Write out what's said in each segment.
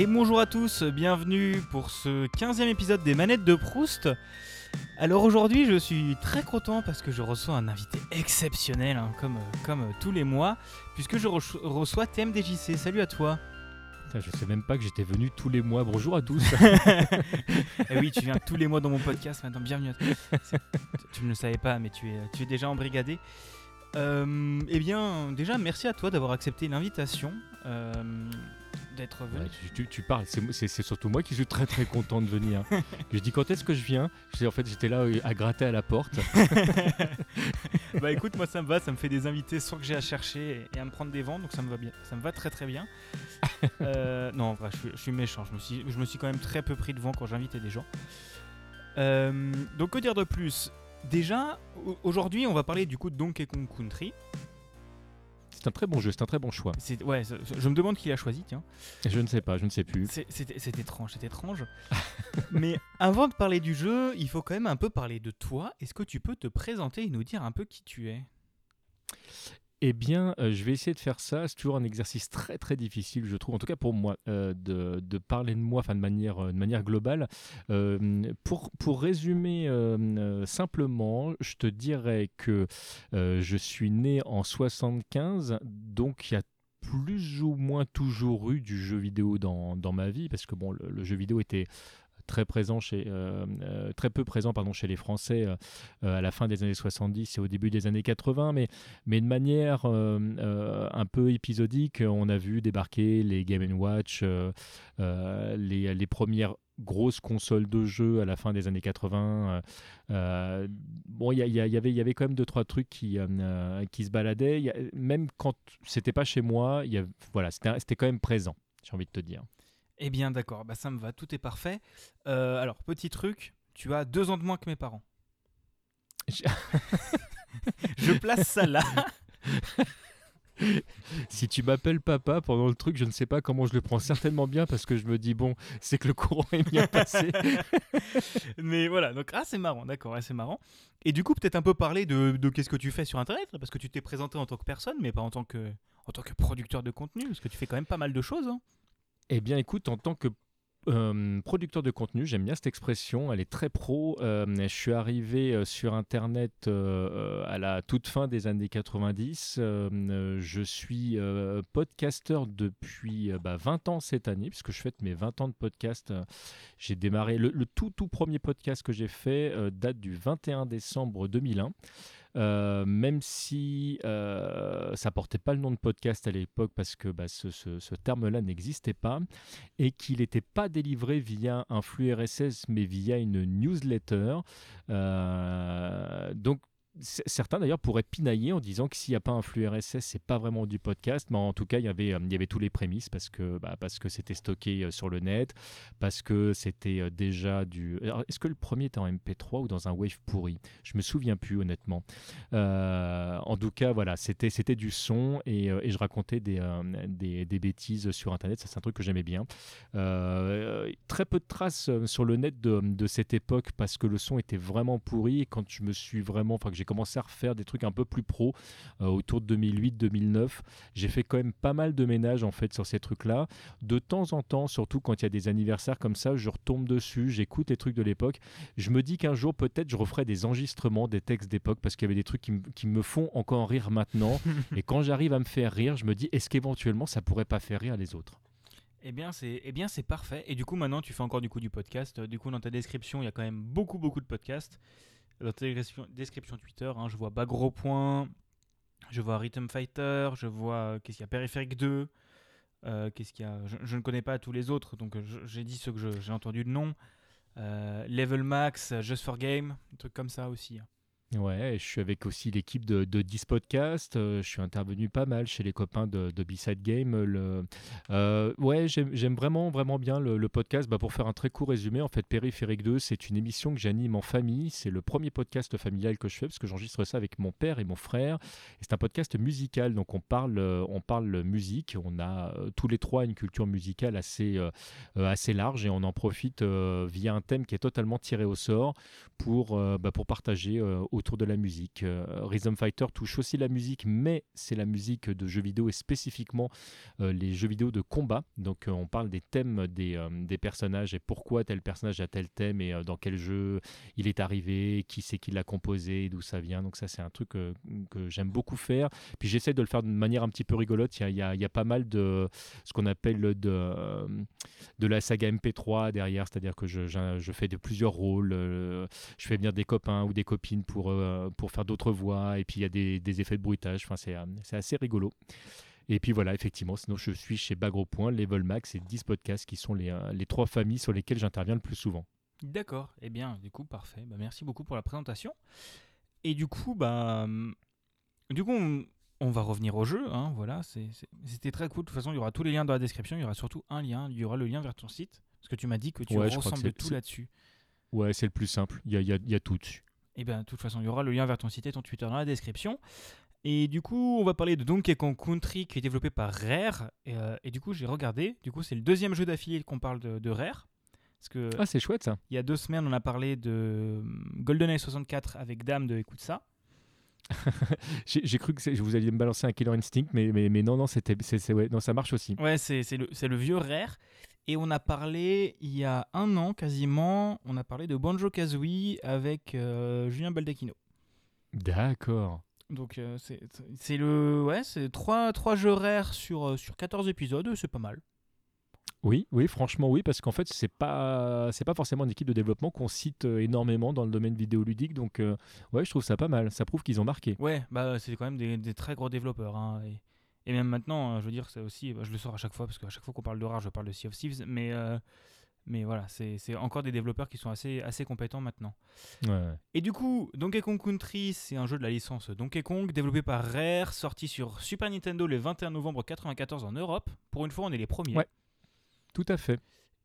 Et bonjour à tous, bienvenue pour ce 15e épisode des Manettes de Proust. Alors aujourd'hui je suis très content parce que je reçois un invité exceptionnel, hein, comme, comme tous les mois, puisque je re- reçois TMDJC. Salut à toi. Putain, je sais même pas que j'étais venu tous les mois. Bonjour à tous. Eh oui, tu viens tous les mois dans mon podcast maintenant, bienvenue à toi. C'est- Tu ne le savais pas, mais tu es, tu es déjà embrigadé. Euh, eh bien, déjà, merci à toi d'avoir accepté l'invitation, euh, d'être venu. Ouais, tu, parles, c'est surtout moi qui suis très très content de venir. je dis quand est-ce que je viens? Je dis, En fait, j'étais là euh, à gratter à la porte. bah écoute, moi ça me va, ça me fait des invités sans que j'ai à chercher et, à me prendre des vents, donc ça me va bien, ça me va très très bien. Euh, non, en vrai, je suis, je suis méchant, je me, suis, je me suis quand même très peu pris de vent quand j'invitais des gens. Euh, donc que dire de plus? Déjà, au- aujourd'hui on va parler du coup de Donkey Kong Country. C'est un très bon jeu, c'est un très bon choix. C'est- Ouais, je me demande qui l'a choisi, tiens. Je ne sais pas, je ne sais plus. C'est étrange, c'est étrange. Mais avant de parler du jeu, il faut quand même un peu parler de toi. Est-ce que tu peux te présenter et nous dire un peu qui tu es? Eh bien, euh, je vais essayer de faire ça. C'est toujours un exercice très très difficile, je trouve, en tout cas pour moi, euh, de, parler de moi enfin, de, manière, euh, de manière globale. Pour, résumer simplement, je te dirais que je suis né en 75, donc il y a plus ou moins toujours eu du jeu vidéo dans, ma vie, parce que bon, le jeu vidéo était très présent chez euh, euh, très peu présent pardon chez les Français euh, à la fin des années 70 et au début des années 80 mais mais de manière un peu épisodique on a vu débarquer les Game Watch les, les premières grosses consoles de jeux à la fin des années 80 euh, bon il y, avait il y avait quand même deux trois trucs qui qui se baladaient. Même quand c'était pas chez moi c'était quand même présent j'ai envie de te dire Eh bien d'accord, bah ça me va, tout est parfait. Euh, alors, petit truc, tu as deux ans de moins que mes parents. Je- Je place ça là. Si tu m'appelles papa pendant le truc, je ne sais pas comment je le prends certainement bien parce que je me dis bon, c'est que le courant est bien passé. Mais voilà, donc ah c'est marrant, d'accord, ouais, c'est marrant. Et du coup, peut-être un peu parler de, de qu'est-ce que tu fais sur Internet, parce que tu t'es présenté en tant que personne, mais pas en tant que, en tant que producteur de contenu, parce que tu fais quand même pas mal de choses. hein. Eh bien, écoute, en tant que euh, producteur de contenu, j'aime bien cette expression, elle est très pro. Euh, je suis arrivé euh, sur Internet à la toute fin des années 90. Euh, euh, je suis podcasteur depuis euh, bah, 20 ans cette année, puisque je fête mes 20 ans de podcast. J'ai démarré, le, le tout tout premier podcast que j'ai fait date du 21 décembre 2001. Euh, même si euh, ça portait pas le nom de podcast à l'époque parce que bah, ce, terme-là n'existait pas et qu'il n'était pas délivré via un flux RSS mais via une newsletter. Euh, donc Certains d'ailleurs pourraient pinailler en disant que s'il n'y a pas un flux RSS, c'est pas vraiment du podcast, mais en tout cas il y avait, euh, il y avait tous les prémices parce que bah, parce que c'était stocké euh, sur le net, parce que c'était euh, déjà du. Est-ce que le premier était en MP3 ou dans un wave pourri? Je me souviens plus honnêtement. En tout cas voilà, c'était c'était du son et, et je racontais des, des, des bêtises sur internet. Ça c'est un truc que j'aimais bien. Très peu de traces sur le net de, de cette époque parce que le son était vraiment pourri et quand je me suis vraiment, enfin que commencé à refaire des trucs un peu plus pro euh, autour de 2008-2009, j'ai fait quand même pas mal de ménage en fait sur ces trucs-là. De temps en temps, surtout quand il y a des anniversaires comme ça, je retombe dessus, j'écoute les trucs de l'époque. Je me dis qu'un jour peut-être je referai des enregistrements des textes d'époque parce qu'il y avait des trucs qui, me- qui me font encore rire maintenant. et quand j'arrive à me faire rire, je me dis est-ce qu'éventuellement ça pourrait pas faire rire les autres? Eh bien, c'est eh bien c'est parfait. Et du coup, maintenant, tu fais encore du coup du podcast. Du coup, dans ta description, il y a quand même beaucoup, beaucoup de podcasts. Ta description, Twitter, hein, je vois Bagro Point, je vois Rhythm Fighter, je vois euh, qu'est-ce qu'il y a Périphérique 2. euh, qu'est-ce qu'il y a je, ne connais pas tous les autres, donc euh, j'ai dit ceux que j'ai entendu de nom. Level Max, Just for Game, des trucs comme ça aussi. hein. Ouais, je suis avec aussi l'équipe de, de 10 podcasts. euh, je suis intervenu pas mal chez les copains de, de B-Side Game. Le, euh, ouais, j'aime vraiment, vraiment bien le, podcast. Bah, pour faire un très court résumé, en fait, Périphérique 2, c'est une émission que j'anime en famille. C'est le premier podcast familial que je fais parce que j'enregistre ça avec mon père et mon frère. C'est un podcast musical, donc on parle, euh, on parle musique. On a euh, tous les trois une culture musicale assez, euh, euh, assez large et on en profite euh, via un thème qui est totalement tiré au sort pour, euh, bah, pour partager euh, autour de la musique. Rhythm Fighter touche aussi la musique, mais c'est la musique de jeux vidéo et spécifiquement les jeux vidéo de combat. Donc on parle des thèmes des, des, personnages et pourquoi tel personnage a tel thème et dans quel jeu il est arrivé, qui c'est qui l'a composé, d'où ça vient. Donc ça c'est un truc que j'aime beaucoup faire. Puis j'essaie de le faire de manière un petit peu rigolote. Il y a, il y a pas mal de ce qu'on appelle de, de la saga MP3 derrière, c'est-à-dire que je, je, fais de plusieurs rôles. je fais venir des copains ou des copines pour, pour faire d'autres voix et puis il y a des, des effets de bruitage. Enfin, c'est assez rigolo. Et puis voilà, effectivement, sinon je suis chez Bagro Point, Level Max et 10 podcasts qui sont les, les trois familles sur lesquelles j'interviens le plus souvent. D'accord, eh bien, du coup, parfait. Bah, merci beaucoup pour la présentation. Et du coup, bah, du coup, on, va revenir au jeu. Hein, voilà, c'était très cool. De toute façon, il y aura tous les liens dans la description. Il y aura surtout un lien. Il y aura le lien vers ton site. Parce que tu m'as dit que tu ouais, ressembles tout là-dessus. Ouais, c'est le plus simple. Il y a, y, a, y a, tout dessus. Et eh bien, de toute façon, il y aura le lien vers ton site et ton Twitter dans la description. Et du coup, on va parler de Donkey Kong Country qui est développé par Rare. Et, euh, du coup, j'ai regardé. Du coup, c'est le deuxième jeu d'affilié qu'on parle de, de Rare. Parce que ah, c'est chouette ça. Il y a deux semaines, on a parlé de GoldenEye 64 avec Dame de Écoute ça. J'ai cru que vous alliez me balancer un Killer Instinct, mais, mais, mais non, non, c'était, ouais, non, ça marche aussi. Ouais, c'est le, le, vieux rare. Et on a parlé, il y a un an quasiment, on a parlé de Banjo Kazooie avec euh, Julien Baldacchino. D'accord. Donc euh, c'est le ouais, c'est trois, trois jeux rares sur, euh, sur 14 épisodes, c'est pas mal. Oui, oui, franchement oui, parce qu'en fait c'est pas c'est pas forcément une équipe de développement qu'on cite euh, énormément dans le domaine vidéoludique, donc euh, ouais, je trouve ça pas mal. Ça prouve qu'ils ont marqué. Ouais, bah c'est quand même des, très gros développeurs. Hein, et, même maintenant, hein, je veux dire, c'est aussi, bah, je le sors à chaque fois parce qu'à chaque fois qu'on parle de rare, je parle de Sea of Thieves, mais euh, mais voilà, c'est encore des développeurs qui sont assez, assez compétents maintenant. Ouais. Et du coup, Donkey Kong Country, c'est un jeu de la licence Donkey Kong, développé par Rare, sorti sur Super Nintendo le 21 novembre 1994 en Europe. Pour une fois, on est les premiers. Ouais. Tout à fait.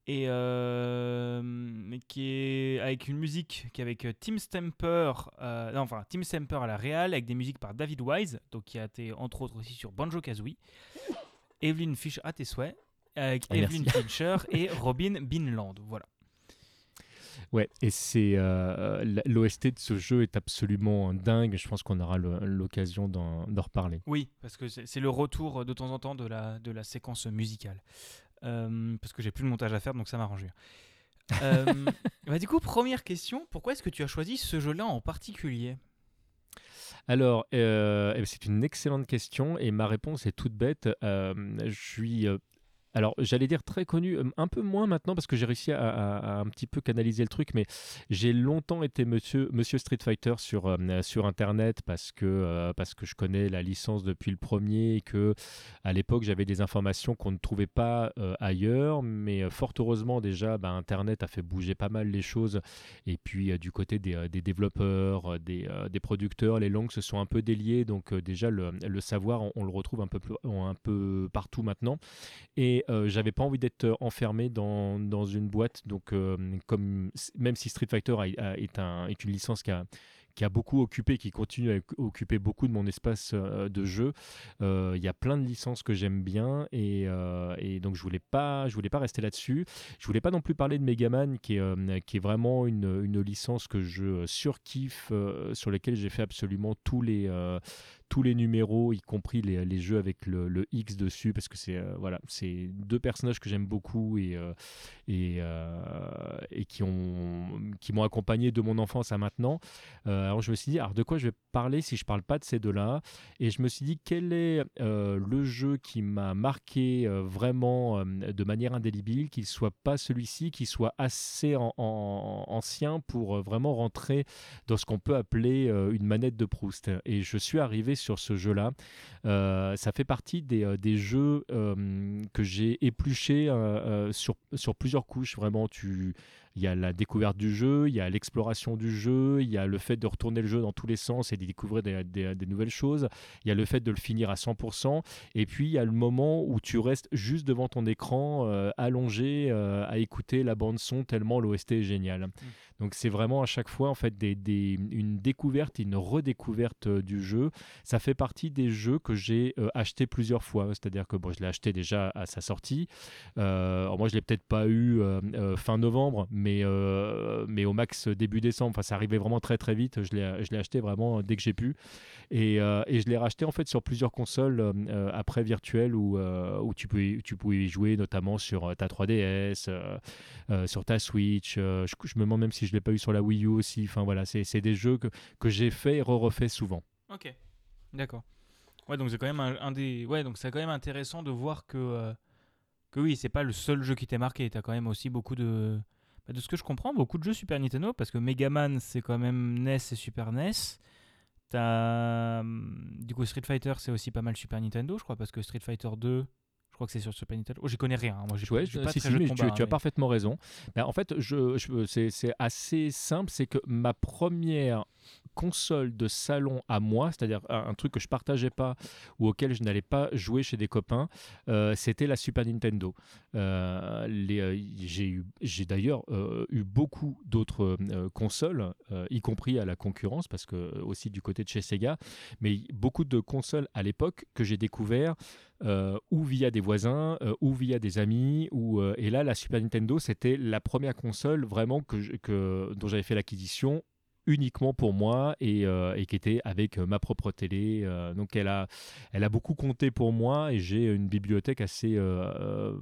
Et euh, qui est avec une musique qui est avec euh, Tim Stamper, euh, non, enfin Tim Stamper à la réal, avec des musiques par David Wise, donc qui a été entre autres aussi sur Banjo Kazooie, Evelyn Fisher à tes souhaits, avec ah, Evelyn Fincher et Robin Binland, voilà. Ouais, et c'est l'OST de ce jeu est absolument dingue. Je pense qu'on aura l'occasion d'en reparler. Oui, parce que c'est le retour de temps en temps de la, de la séquence musicale. Euh, parce que j'ai plus de montage à faire, donc ça m'arrange euh, bah, du coup, première question, pourquoi est-ce que tu as choisi ce jeu-là en particulier? Alors, euh, eh ben, c'est une excellente question et ma réponse est toute bête. je suis alors j'allais dire très connu, euh, un peu moins maintenant parce que j'ai réussi à, un petit peu canaliser le truc, mais j'ai longtemps été monsieur, Street Fighter sur, euh, sur Internet parce que, euh, parce que je connais la licence depuis le premier et que à l'époque j'avais des informations qu'on ne trouvait pas ailleurs, mais fort heureusement déjà bah, Internet a fait bouger pas mal les choses. Et puis du côté des, développeurs, des, producteurs, les langues se sont un peu déliées, donc déjà le, savoir on, on, le retrouve un peu, un peu partout maintenant. Et euh, j'avais pas envie d'être euh, enfermé dans, dans, une boîte. Donc, euh, comme, même si Street Fighter est, un, est une licence qui a, qui a beaucoup occupé, qui continue à occuper beaucoup de mon espace de jeu. Il y a plein de licences que j'aime bien et, et, donc je voulais pas, je voulais pas rester là-dessus. Je voulais pas non plus parler de Megaman, qui est, qui est vraiment une, une, licence que je surkiffe, sur lesquelles j'ai fait absolument tous les tous les numéros, y compris les, jeux avec le, X dessus, parce que c'est voilà, c'est deux personnages que j'aime beaucoup et et, et qui ont qui m'ont accompagné de mon enfance à maintenant. Euh, alors je me suis dit, alors de quoi je vais parler si je parle pas de ces deux-là? Et je me suis dit, quel est euh, le jeu qui m'a marqué euh, vraiment de manière indélébile, qu'il soit pas celui-ci, qu'il soit assez ancien pour vraiment rentrer dans ce qu'on peut appeler une manette de Proust? Et je suis arrivé sur ce jeu-là. ça fait partie des, des jeux que j'ai épluché sur, sur plusieurs couches. Vraiment, tu il y a la découverte du jeu, il y a l'exploration du jeu, il y a le fait de retourner le jeu dans tous les sens et de découvrir des, nouvelles choses, il y a le fait de le finir à 100%, et puis il y a le moment où tu restes juste devant ton écran, euh, allongé, euh, à écouter la bande son tellement l'OST est génial. Mm. Donc c'est vraiment à chaque fois en fait des, une découverte une redécouverte euh, du jeu. Ça fait partie des jeux que j'ai acheté plusieurs fois, c'est-à-dire que bon, je l'ai acheté déjà à sa sortie. moi je l'ai peut-être pas eu fin novembre, mais, euh, mais au max début décembre. Enfin, ça arrivait vraiment très très vite. Je l'ai acheté vraiment dès que j'ai pu. Et, et, je l'ai racheté en fait sur plusieurs consoles après virtuelles où, où tu, pouvais, tu pouvais y jouer, notamment sur ta 3DS, sur ta Switch. Je, me demande même si je ne l'ai pas eu sur la Wii U aussi. Enfin voilà, c'est des jeux que, que j'ai fait et re-refait souvent. Ok, d'accord. Ouais, donc c'est quand même un, des. Ouais, donc c'est quand même intéressant de voir que euh, que oui, c'est pas le seul jeu qui t'est marqué. T'as quand même aussi beaucoup de. Bah, de ce que je comprends, beaucoup de jeux Super Nintendo parce que Mega Man c'est quand même NES et Super NES. T'as hum, du coup Street Fighter c'est aussi pas mal Super Nintendo, je crois, parce que Street Fighter 2 je crois que c'est sur Super Nintendo. Oh, j'y connais rien. Hein. Moi, j'ai ouais, pas, si, si, mais tu, as parfaitement raison. Ben, en fait, je, je c'est assez simple. C'est que ma première console de salon à moi, c'est-à-dire un, truc que je partageais pas ou auquel je n'allais pas jouer chez des copains, euh, c'était la Super Nintendo. Euh, euh, j'ai d'ailleurs eu beaucoup d'autres consoles, y compris à la concurrence, parce que aussi du côté de chez Sega, mais beaucoup de consoles à l'époque que j'ai découvert ou via des voisins, ou via des amis, et là la Super Nintendo c'était la première console vraiment que dont j'avais fait l'acquisition uniquement pour moi et, euh, et, qui était avec euh, ma propre télé. Euh, donc elle a, elle a beaucoup compté pour moi et j'ai une bibliothèque assez,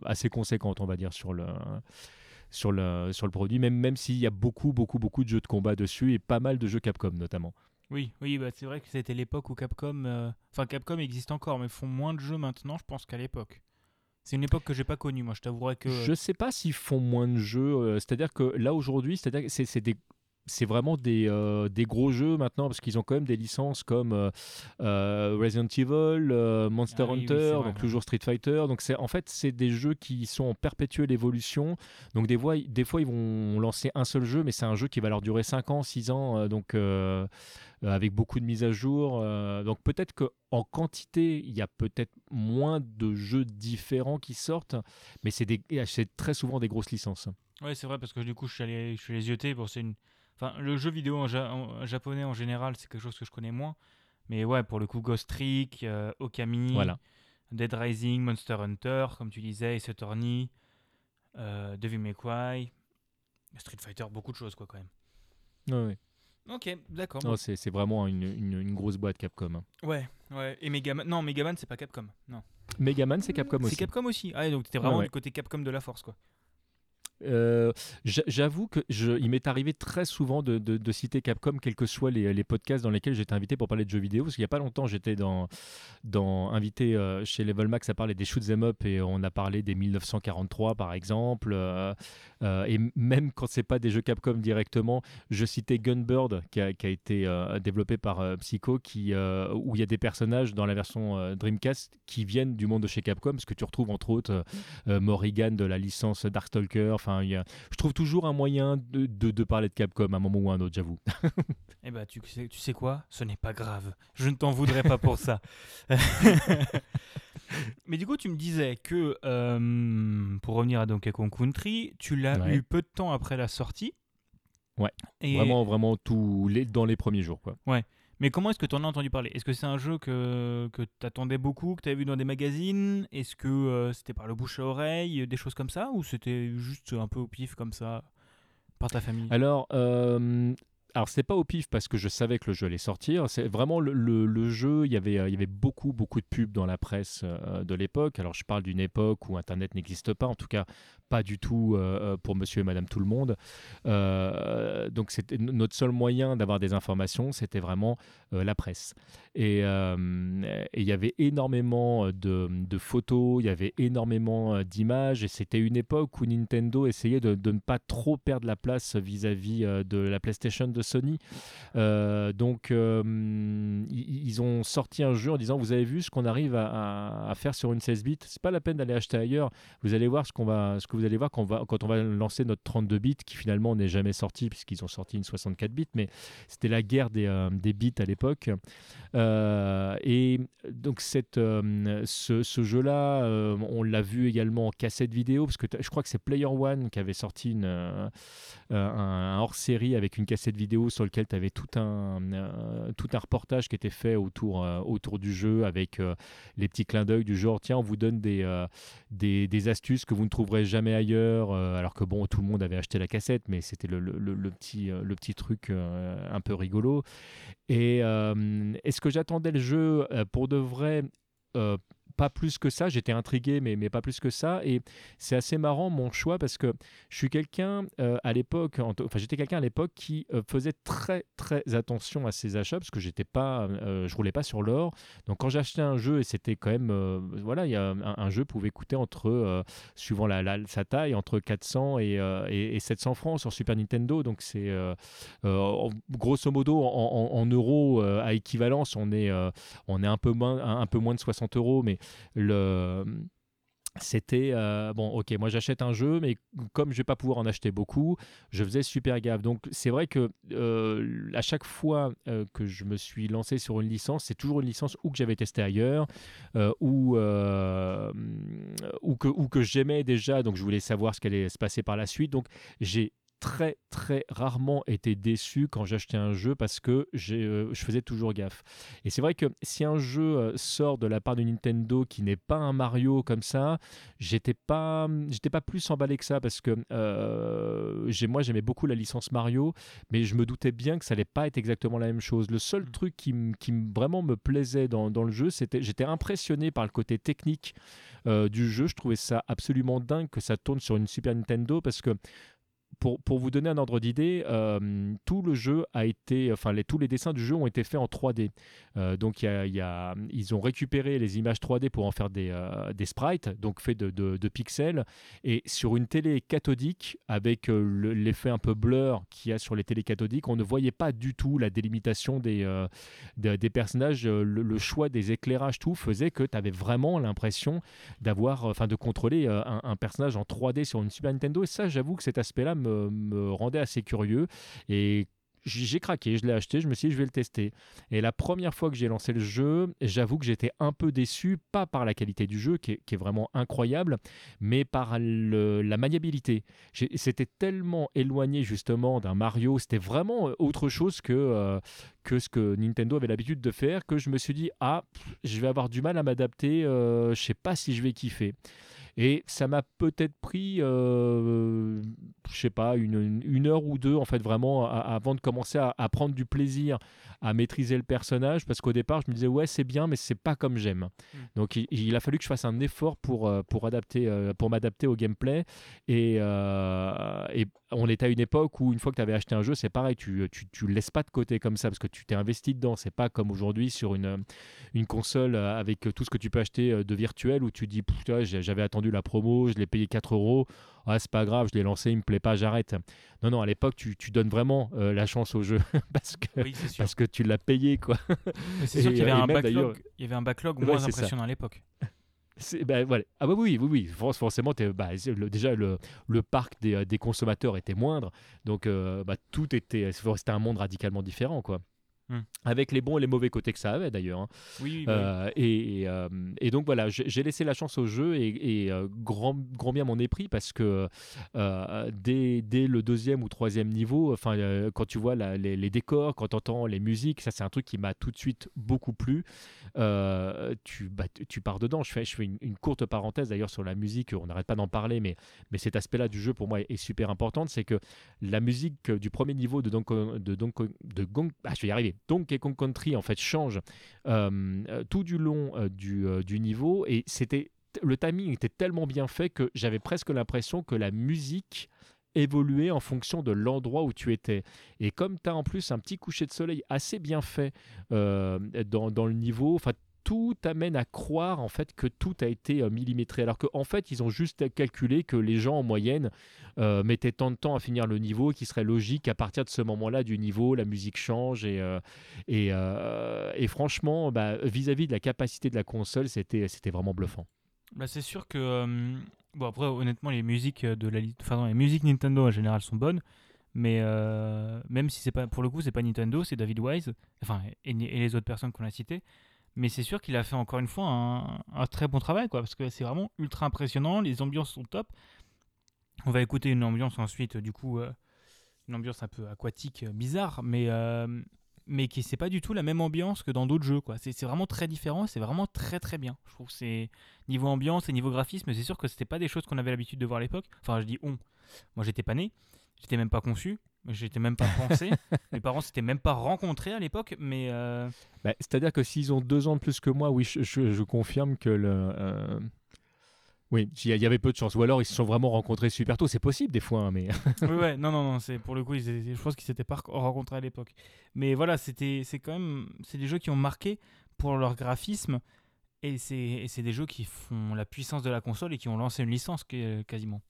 assez conséquente, on va dire, sur le, sur le, sur le produit, même, même s'il y a beaucoup, beaucoup, beaucoup de jeux de combat dessus et pas mal de jeux Capcom notamment. Oui, oui, bah c'est vrai que c'était l'époque où Capcom, enfin Capcom existe encore, mais font moins de jeux maintenant, je pense qu'à l'époque. C'est une époque que j'ai pas connue, moi. Je t'avouerais que. Je sais pas s'ils font moins de jeux. C'est-à-dire que là aujourd'hui, c'est-à-dire c'est des c'est vraiment des, euh, des, gros jeux maintenant parce qu'ils ont quand même des licences comme euh, euh, Resident Evil, Monster ah Hunter, donc toujours Street Fighter. Donc c'est en fait c'est des jeux qui sont en perpétuelle évolution. Donc des fois, des fois ils vont lancer un seul jeu, mais c'est un jeu qui va leur durer 5 ans, 6 ans, donc avec beaucoup de mises à jour. donc peut-être qu'en quantité il y a peut-être moins de jeux différents qui sortent, mais c'est très souvent des grosses licences. Ouais, c'est vrai parce que du coup je suis allé, je suis les yeux pour c'est une Enfin, le jeu vidéo en, japonais en général, c'est quelque chose que je connais moins. Mais ouais, pour le coup, Ghost Trick, euh, Okami, Dead Rising, Monster Hunter, comme tu disais, Ace Attorney, euh, Devil May Cry, Street Fighter, beaucoup de choses quoi quand même. Ouais, Ok, d'accord. c'est vraiment une, une, grosse boîte Capcom. Hein. Ouais, ouais. Et Megaman, non, Megaman c'est pas Capcom, non. Megaman c'est Capcom aussi. C'est Capcom aussi. Ah, donc t'étais vraiment du côté Capcom de la force quoi. Euh, j'avoue que je, il m'est arrivé très souvent de, citer Capcom, quels que soient les, podcasts dans lesquels j'étais invité pour parler de jeux vidéo. Parce qu'il n'y a pas longtemps, j'étais dans, dans, invité euh, chez Level Max à parler des shoot them up et on a parlé des 1943 par exemple. Euh, et même quand c'est pas des jeux Capcom directement, je citais Gunbird qui a, qui a été développé par Psycho, qui, où il y a des personnages dans la version Dreamcast qui viennent du monde de chez Capcom, parce que tu retrouves entre autres Morrigan de la licence Darkstalker. Enfin, je trouve toujours un moyen de, de, parler de Capcom à un moment ou à un autre, j'avoue. eh ben, tu sais, tu sais quoi? Ce n'est pas grave. Je ne t'en voudrais pas pour ça. Mais du coup, tu me disais que, euh, pour revenir à Donkey Kong Country, tu l'as eu peu de temps après la sortie. Ouais. Vraiment, vraiment tout les, dans les premiers jours, quoi. Ouais. Mais comment est-ce que tu en as entendu parler? Est-ce que c'est un jeu que, que tu beaucoup, que tu vu dans des magazines? Est-ce que euh, c'était par le bouche à oreille, des choses comme ça Ou c'était juste un peu au pif comme ça, par ta famille? Alors, euh, alors c'est pas au pif parce que je savais que le jeu allait sortir. C'est vraiment le, jeu. Il y avait il y avait beaucoup beaucoup de pubs dans la presse euh, de l'époque. Alors je parle d'une époque où Internet n'existe pas, en tout cas pas du tout euh, euh, pour Monsieur et Madame tout le monde. donc c'était notre seul moyen d'avoir des informations, c'était vraiment la presse. Et il y avait énormément de, photos, il y avait énormément d'images, et c'était une époque où Nintendo essayait de, ne pas trop perdre la place vis-à-vis -vis de la PlayStation Sony. Euh, donc, euh, ils ont sorti un jeu en disant Vous avez vu ce qu'on arrive à, faire sur une 16 bits? C'est pas la peine d'aller acheter ailleurs. Vous allez voir ce, qu'on va, ce que vous allez voir quand, on va lancer notre 32 bits qui finalement n'est jamais sorti puisque qu'ils ont sorti une 64 bits, mais c'était la guerre des, des bits à l'époque. et donc cette, ce, jeu-là, on l'a vu également en cassette vidéo, parce que je crois que c'est Player One qui avait sorti une, un, un hors-série avec une cassette vidéo sur lequel tu avais tout un, tout un reportage qui était fait autour, autour du jeu avec les petits clins d'œil du genre tiens on vous donne des, des, des, astuces que vous ne trouverez jamais ailleurs alors que bon tout le monde avait acheté la cassette mais c'était le, le, le, petit, le petit truc un peu rigolo. Et est-ce que j'attendais le jeu pour de vrai pas plus que ça. J'étais intrigué, mais, mais pas plus que ça. Et c'est assez marrant mon choix parce que je suis quelqu'un euh, à l'époque, enfin j'étais quelqu'un à l'époque qui euh, faisait très très attention à ses achats parce que j'étais pas, euh, je roulais pas sur l'or. Donc quand j'achetais un jeu et c'était quand même, voilà, il y a un, jeu pouvait coûter entre, suivant la, sa taille, entre 400 et, et, 700 francs sur Super Nintendo. Donc c'est grosso modo en euros à équivalence, on est, on est un peu moins, un peu moins de 60 euros, mais le c'était euh, bon ok moi j'achète un jeu mais comme je vais pas pouvoir en acheter beaucoup je faisais super gaffe. Donc c'est vrai que euh, à chaque fois euh, que je me suis lancé sur une licence c'est toujours une licence ou que j'avais testé ailleurs ou que que j'aimais déjà donc je voulais savoir ce qui allait se passer par la suite. Donc j'ai très très rarement été déçu quand j'achetais un jeu parce que euh, je faisais toujours gaffe. Et c'est vrai que si un jeu euh, sort de la part de Nintendo qui n'est pas un Mario comme ça, j'étais pas j'étais pas plus emballé que ça parce que euh, moi j'aimais beaucoup la licence Mario, mais je me doutais bien que ça allait pas être exactement la même chose. Le seul mm. truc qui, qui vraiment me plaisait dans, dans le jeu, c'était j'étais impressionné par le côté technique du jeu. Je trouvais ça absolument dingue que ça tourne sur une Super Nintendo parce que pour, pour, vous donner un ordre d'idée, euh, tout le jeu a été, enfin tous les dessins du jeu ont été faits en 3D. Euh, donc y y a, ils ont récupéré les images 3D pour en faire des, euh, des sprites, donc faits de, de, pixels. Et sur une télé cathodique, avec l'effet un peu blur qu'il y a sur les télés cathodiques, on ne voyait pas du tout la délimitation des, des, personnages. Le, choix des éclairages, tout faisait que tu avais vraiment l'impression d'avoir, enfin de contrôler un, un personnage en 3D sur une Super Nintendo. Et ça, j'avoue que cet aspect-là me, rendait assez curieux. Et j'ai craqué, je l'ai acheté, je me suis dit je vais le tester. Et la première fois que j'ai lancé le jeu, j'avoue que j'étais un peu déçu, pas par la qualité du jeu qui est, vraiment incroyable, mais par la maniabilité. C'était tellement éloigné justement d'un Mario, c'était vraiment euh, autre chose que, euh, que ce que Nintendo avait l'habitude de faire, que je me suis dit ah, je vais avoir du mal à m'adapter, euh, je sais pas si je vais kiffer. Et ça m'a peut-être pris, euh, je sais pas, une, une, heure ou deux, en fait, vraiment, avant de commencer à, à, prendre du plaisir à maîtriser le personnage, parce qu'au départ, je me disais, ouais, c'est bien, mais c'est pas comme j'aime. Mm. Donc, il, a fallu que je fasse un effort pour, euh, pour, adapter, euh, pour m'adapter au gameplay. Et, euh, et on était à une époque où, une fois que tu avais acheté un jeu, c'est pareil, tu, tu, tu le laisses pas de côté comme ça, parce que tu t'es investi dedans. C'est pas comme aujourd'hui sur une, une console avec tout ce que tu peux acheter de virtuel, où tu dis, j'avais attendu la promo, je l'ai payé 4 euros ah, c'est pas grave, je l'ai lancé, il me plaît pas, j'arrête. Non, non, à l'époque, tu, tu, donnes vraiment euh, la chance au jeu parce, que, parce que tu l'as payé. quoi. C'est sûr qu'il y, avait un backlog, il y avait un backlog moins impressionnant à l'époque. Ben, voilà. Ah bah oui, oui, oui, forcément, bah, le, déjà le, le parc des, euh, des, consommateurs était moindre, donc euh, bah, tout était, c'était un monde radicalement différent, quoi. Hmm. Avec les bons et les mauvais côtés que ça avait d'ailleurs. Hein. Oui, euh, et, euh, et, donc voilà, j'ai laissé la chance au jeu et, euh, grand, grand bien m'en est pris parce que dès, dès, le deuxième ou troisième niveau, enfin, quand tu vois les, décors, quand tu entends les musiques, ça c'est un truc qui m'a tout de suite beaucoup plu. tu, bah, tu pars dedans. Je fais, je fais une, courte parenthèse d'ailleurs sur la musique, on n'arrête pas d'en parler, mais, mais cet aspect-là du jeu pour moi est, super important. C'est que la musique du premier niveau de Donkey, de Donkey, de Gong, ah, je vais y arriver Donkey Kong Country en fait change euh, euh, tout du long euh, du, niveau et c'était le timing était tellement bien fait que j'avais presque l'impression que la musique évoluait en fonction de l'endroit où tu étais. Et comme tu as en plus un petit coucher de soleil assez bien fait dans, le niveau, tout amène à croire en fait que tout a été euh, millimétré, alors qu'en en fait ils ont juste calculé que les gens en moyenne euh, mettaient tant de temps à finir le niveau, qui serait logique à partir de ce moment-là du niveau, la musique change et euh, et, franchement bah, vis-à-vis de la capacité de la console, c'était vraiment bluffant. Bah, c'est sûr que bon après honnêtement les musiques de la enfin, les musiques Nintendo en général sont bonnes, Mais même si c'est pas, pour le coup, c'est pas Nintendo, c'est David Wise, enfin, et les autres personnes qu'on a citées. Mais c'est sûr qu'il a fait encore une fois un, très bon travail, quoi, parce que c'est vraiment ultra impressionnant. Les ambiances sont top. On va écouter une ambiance ensuite, du coup, euh, une ambiance un peu aquatique, euh, bizarre, mais euh, mais qui c'est pas du tout la même ambiance que dans d'autres jeux, quoi. C'est c'est vraiment très différent. C'est vraiment très très bien. Je trouve que c'est niveau ambiance et niveau graphisme, c'est sûr que c'était pas des choses qu'on avait l'habitude de voir à l'époque. Enfin, je dis on. Moi, j'étais pas né, j'étais même pas conçu. J'étais même pas pensé. Mes parents s'étaient même pas rencontrés à l'époque, mais euh, Bah, C'est-à-dire que s'ils ont deux ans de plus que moi, oui, je, je- je confirme que le. euh, Oui, il y avait peu de chance. Ou alors ils se sont vraiment rencontrés super tôt. C'est possible des fois, hein, mais. ouais, ouais, non, non, non, c'est pour le coup, ils étaient- je pense qu'ils s'étaient pas rencontrés à l'époque. Mais voilà, c'était, c'est quand même, c'est des jeux qui ont marqué pour leur graphisme, et c'est, des jeux qui font la puissance de la console et qui ont lancé une licence quasiment.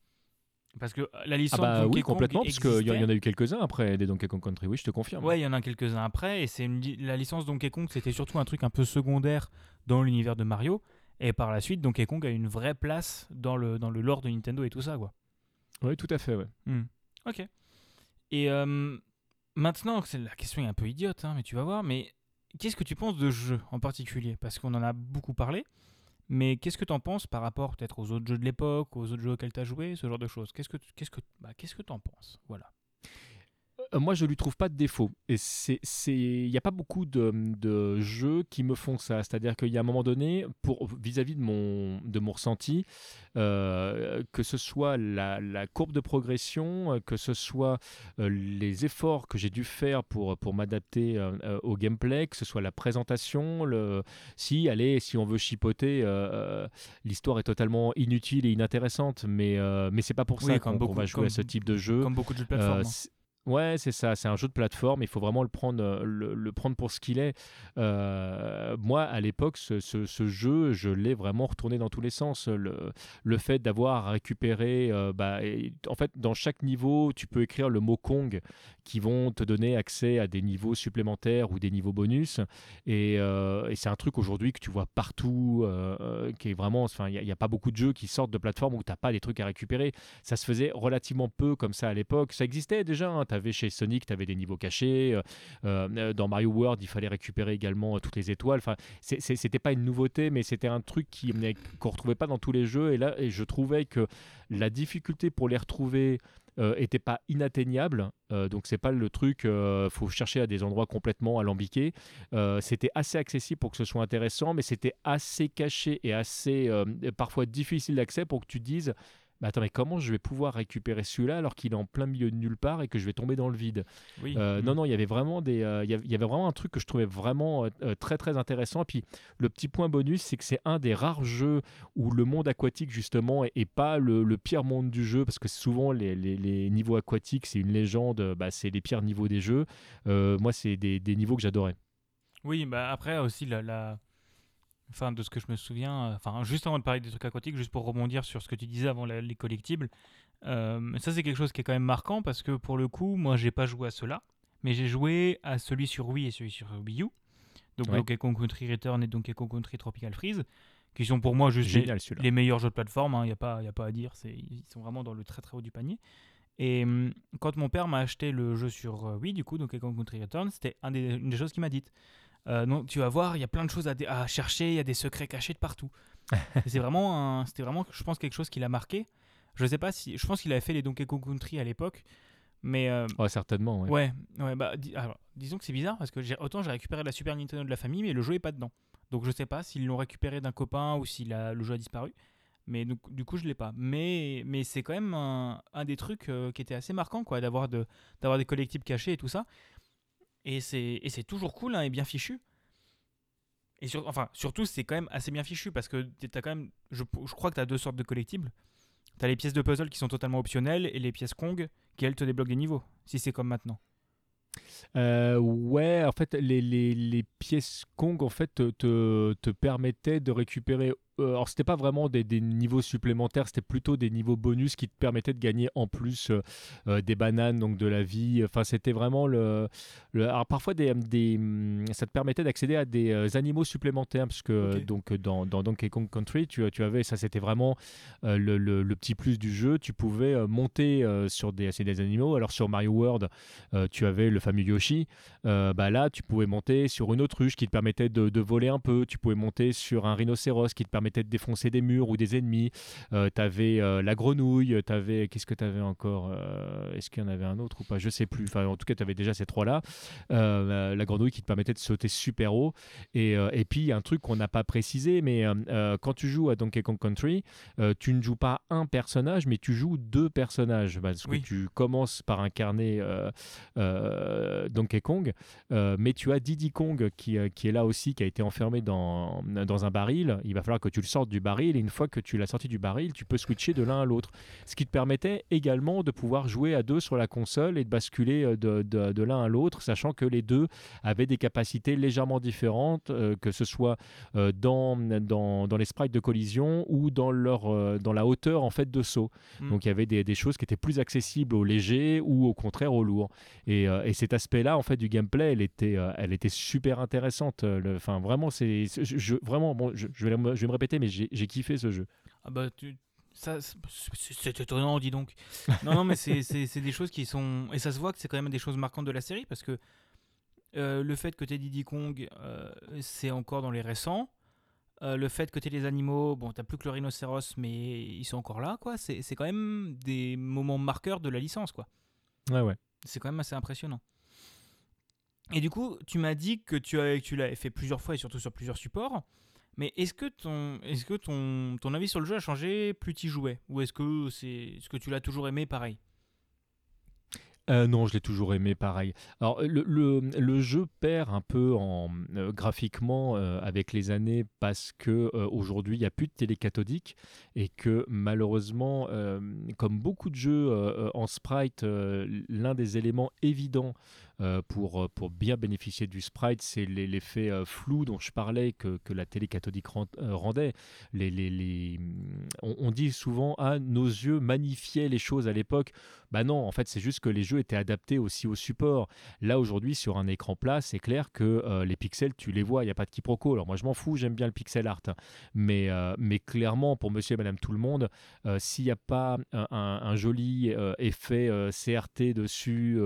Parce que la Ah licence bah Donkey oui, Kong complètement, parce qu'il y, en- il y en a eu quelques-uns après des Donkey Kong Country. Oui, je te confirme. Ouais, il y en a quelques-uns après, et c'est li- la licence Donkey Kong, c'était surtout un truc un peu secondaire dans l'univers de Mario. Et par la suite, Donkey Kong a une vraie place dans le, dans le lore de Nintendo et tout ça, quoi. Oui, tout à fait. Ouais. Hmm. Ok. Et euh, maintenant, la question est un peu idiote, hein, mais tu vas voir. Mais qu'est-ce que tu penses de ce jeu en particulier? Parce qu'on en a beaucoup parlé. Mais qu'est-ce que tu en penses par rapport peut-être aux autres jeux de l'époque, aux autres jeux auxquels tu as joué, ce genre de choses? Qu'est-ce que qu'est-ce que bah, que tu en penses? Voilà. Euh, Moi, je lui trouve pas de défaut. Et c'est, il n'y a pas beaucoup de, de jeux qui me font ça. C'est-à-dire qu'il y a un moment donné, pour vis-à-vis de mon, de mon ressenti, euh, que ce soit la, la courbe de progression, euh, que ce soit euh, les efforts que j'ai dû faire pour, pour m'adapter euh, au gameplay, que ce soit la présentation, le, si, allez, si on veut chipoter, l'histoire est totalement inutile et inintéressante, mais, mais c'est pas pour Oui, ça qu'on, va jouer comme- à ce type de jeu. Comme beaucoup de jeux de plateforme. Ouais, c'est ça, c'est un jeu de plateforme, il faut vraiment le prendre, euh, le, prendre pour ce qu'il est. Euh, moi, à l'époque, ce, jeu, je l'ai vraiment retourné dans tous les sens. Le, fait d'avoir à récupérer, euh, bah, en fait, dans chaque niveau, tu peux écrire le mot Kong qui vont te donner accès à des niveaux supplémentaires ou des niveaux bonus. Et, euh, c'est un truc aujourd'hui que tu vois partout, euh, euh, qui est vraiment, enfin, il n'y a, pas beaucoup de jeux qui sortent de plateforme où tu n'as pas des trucs à récupérer. Ça se faisait relativement peu comme ça à l'époque. Ça existait déjà. avais chez Sonic, tu avais des niveaux cachés. dans Mario World, il fallait récupérer également toutes les étoiles. Enfin, c'était pas une nouveauté, mais c'était un truc qu'on retrouvait pas dans tous les jeux. Et là, et je trouvais que la difficulté pour les retrouver était pas inatteignable. Euh, donc c'est pas le truc, euh, faut chercher à des endroits complètement alambiqués. Euh, c'était assez accessible pour que ce soit intéressant, mais c'était assez caché et assez euh, parfois difficile d'accès pour que tu dises. Mais attends, mais comment je vais pouvoir récupérer celui-là alors qu'il est en plein milieu de nulle part et que je vais tomber dans le vide Oui. euh, Mm. Non, non, il y avait vraiment des, euh, il y avait- vraiment un truc que je trouvais vraiment euh, très très intéressant. Et puis le petit point bonus, c'est que c'est un des rares jeux où le monde aquatique justement est, est pas le, le pire monde du jeu parce que souvent les, les- les niveaux aquatiques c'est une légende, bah, c'est les pires niveaux des jeux. Moi, c'est des, des niveaux que j'adorais. Oui, bah après aussi la, la... Enfin, de ce que je me souviens, euh, enfin juste avant de parler des trucs aquatiques, juste pour rebondir sur ce que tu disais avant la- les collectibles, euh, ça c'est quelque chose qui est quand même marquant parce que pour le coup, moi j'ai pas joué à cela, mais j'ai joué à celui sur Wii et celui sur Wii U, donc Ouais. Donkey Kong Country Return et Donkey Kong Country Tropical Freeze, qui sont pour moi juste les, Génial celui-là. les meilleurs jeux de plateforme, il n'y a, pas- y a pas à dire, ils sont vraiment dans le très très haut du panier. Et hum, quand mon père m'a acheté le jeu sur euh, Wii, du coup, Donkey Kong Country Return, c'était un des- une des choses qu'il m'a dites. Euh, non, tu vas voir, il y a plein de choses à, chercher, il y a des secrets cachés de partout. C'est vraiment, c'était vraiment, je pense, quelque chose qui l'a marqué. Je sais pas si, je pense qu'il avait fait les Donkey Kong Country à l'époque, mais euh, Ouais, certainement. ouais. ouais, ouais, bah, alors, disons que c'est bizarre parce que j'ai, autant j'ai récupéré la Super Nintendo de la famille, mais le jeu est pas dedans. Donc je sais pas s'ils l'ont récupéré d'un copain ou si la- le jeu a disparu. Mais donc, du coup, je l'ai pas. Mais, mais c'est quand même un, un des trucs euh, qui était assez marquant, quoi, d'avoir, de, d'avoir des collectibles cachés et tout ça. Et c'est, toujours cool hein, et bien fichu. Et sur, enfin, surtout, c'est quand même assez bien fichu parce que t'as quand même, je, je crois que tu as deux sortes de collectibles. Tu as les pièces de puzzle qui sont totalement optionnelles et les pièces Kong qui, elles, te débloquent des niveaux. Si c'est comme maintenant. Euh, ouais, en fait, les, les, les pièces Kong en fait te, te, permettaient de récupérer alors c'était pas vraiment des, niveaux supplémentaires, c'était plutôt des niveaux bonus qui te permettaient de gagner en plus euh, euh, des bananes, donc de la vie. Enfin, c'était vraiment le, Alors parfois, des, des, hum, ça te permettait d'accéder à des animaux supplémentaires, parce que donc dans, dans, Donkey Kong Country, tu, tu avais, ça c'était vraiment le, le, petit plus du jeu, tu pouvais monter sur des, des animaux. Alors sur Mario World, tu avais le fameux Yoshi. bah là, tu pouvais monter sur une autruche qui te permettait de, de voler un peu. Tu pouvais monter sur un rhinocéros qui te permettait de défoncer des murs ou des ennemis. Euh, tu avais euh, la grenouille, tu avais. Qu'est-ce que tu avais encore euh, Est-ce qu'il y en avait un autre ou pas? Je sais plus. Enfin, en tout cas, tu avais déjà ces trois-là. la grenouille qui te permettait de sauter super haut. Et, et puis, un truc qu'on n'a pas précisé, mais quand tu joues à Donkey Kong Country, tu ne joues pas un personnage, mais tu joues deux personnages. Parce que tu commences par incarner Donkey Kong, mais tu as Diddy Kong qui, qui, est là aussi, qui a été enfermé dans, dans un baril. Il va falloir que tu le sortes du baril et une fois que tu l'as sorti du baril, tu peux switcher de l'un à l'autre. Ce qui te permettait également de pouvoir jouer à deux sur la console et de basculer euh, de, de, l'un à l'autre, sachant que les deux avaient des capacités légèrement différentes, euh, que ce soit euh, dans, dans, dans, les sprites de collision ou dans, leur, dans la hauteur en fait de saut. Mm. Donc il y avait des, des, choses qui étaient plus accessibles aux légers ou au contraire aux lourds. Et, et cet aspect-là en fait du gameplay, elle était, elle était super intéressante. Enfin vraiment, c'est je, vraiment bon, je, je, vais, je vais me répéter mais j'ai kiffé ce jeu. Ah bah, tu, ça, c'est étonnant, dis donc. non, non, mais c'est des choses qui sont. Et ça se voit que c'est quand même des choses marquantes de la série parce que euh, le fait que tu Diddy Kong, euh, c'est encore dans les récents. Euh, le fait que tu les animaux, bon, t'as plus que le rhinocéros, mais ils sont encore là, quoi. C'est quand même des moments marqueurs de la licence, quoi. Ouais, ouais. C'est quand même assez impressionnant. Et du coup, tu m'as dit que tu, as, tu l'avais fait plusieurs fois et surtout sur plusieurs supports. Mais est-ce que, ton, est-ce que ton, ton avis sur le jeu a changé plus tu jouais? Ou est-ce que, c'est, ce que tu l'as toujours aimé pareil? Euh, non, je l'ai toujours aimé pareil. Alors le, le, jeu perd un peu en euh, graphiquement euh, avec les années parce que aujourd'hui il n'y a plus de télé cathodique et que malheureusement, comme beaucoup de jeux en sprite, l'un des éléments évidents euh, pour, euh, pour bien bénéficier du sprite, c'est l'effet euh, flou dont je parlais que, que la télé cathodique rendait. Les, les, les... On, dit souvent ah nos yeux magnifiaient les choses à l'époque. Bah non, en fait c'est juste que les jeux étaient adaptés aussi au support. Là aujourd'hui sur un écran plat, c'est clair que les pixels tu les vois, il n'y a pas de quiproquo. Alors moi je m'en fous, j'aime bien le pixel art, mais mais clairement pour Monsieur et Madame tout le monde, s'il n'y a pas un joli effet CRT dessus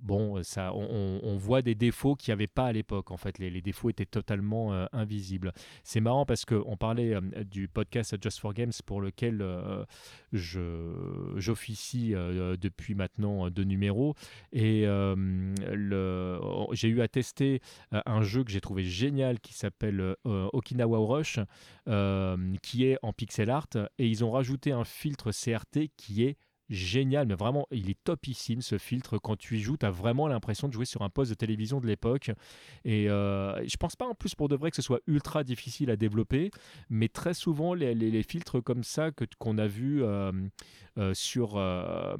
bon, ça, on, voit des défauts qu'il n'y avait pas à l'époque. En fait, les, défauts étaient totalement euh, invisibles. C'est marrant parce qu'on parlait euh, du podcast Just for Games pour lequel euh, j'officie depuis maintenant deux numéros. Et j'ai eu à tester un jeu que j'ai trouvé génial qui s'appelle Okinawa Rush, qui est en pixel art. Et ils ont rajouté un filtre CRT qui est génial, mais vraiment, il est topissime ce filtre. Quand tu y joues, tu as vraiment l'impression de jouer sur un poste de télévision de l'époque. Et euh, je pense pas en plus pour de vrai que ce soit ultra difficile à développer, mais très souvent, les, filtres comme ça qu'on a vu euh, sur, euh,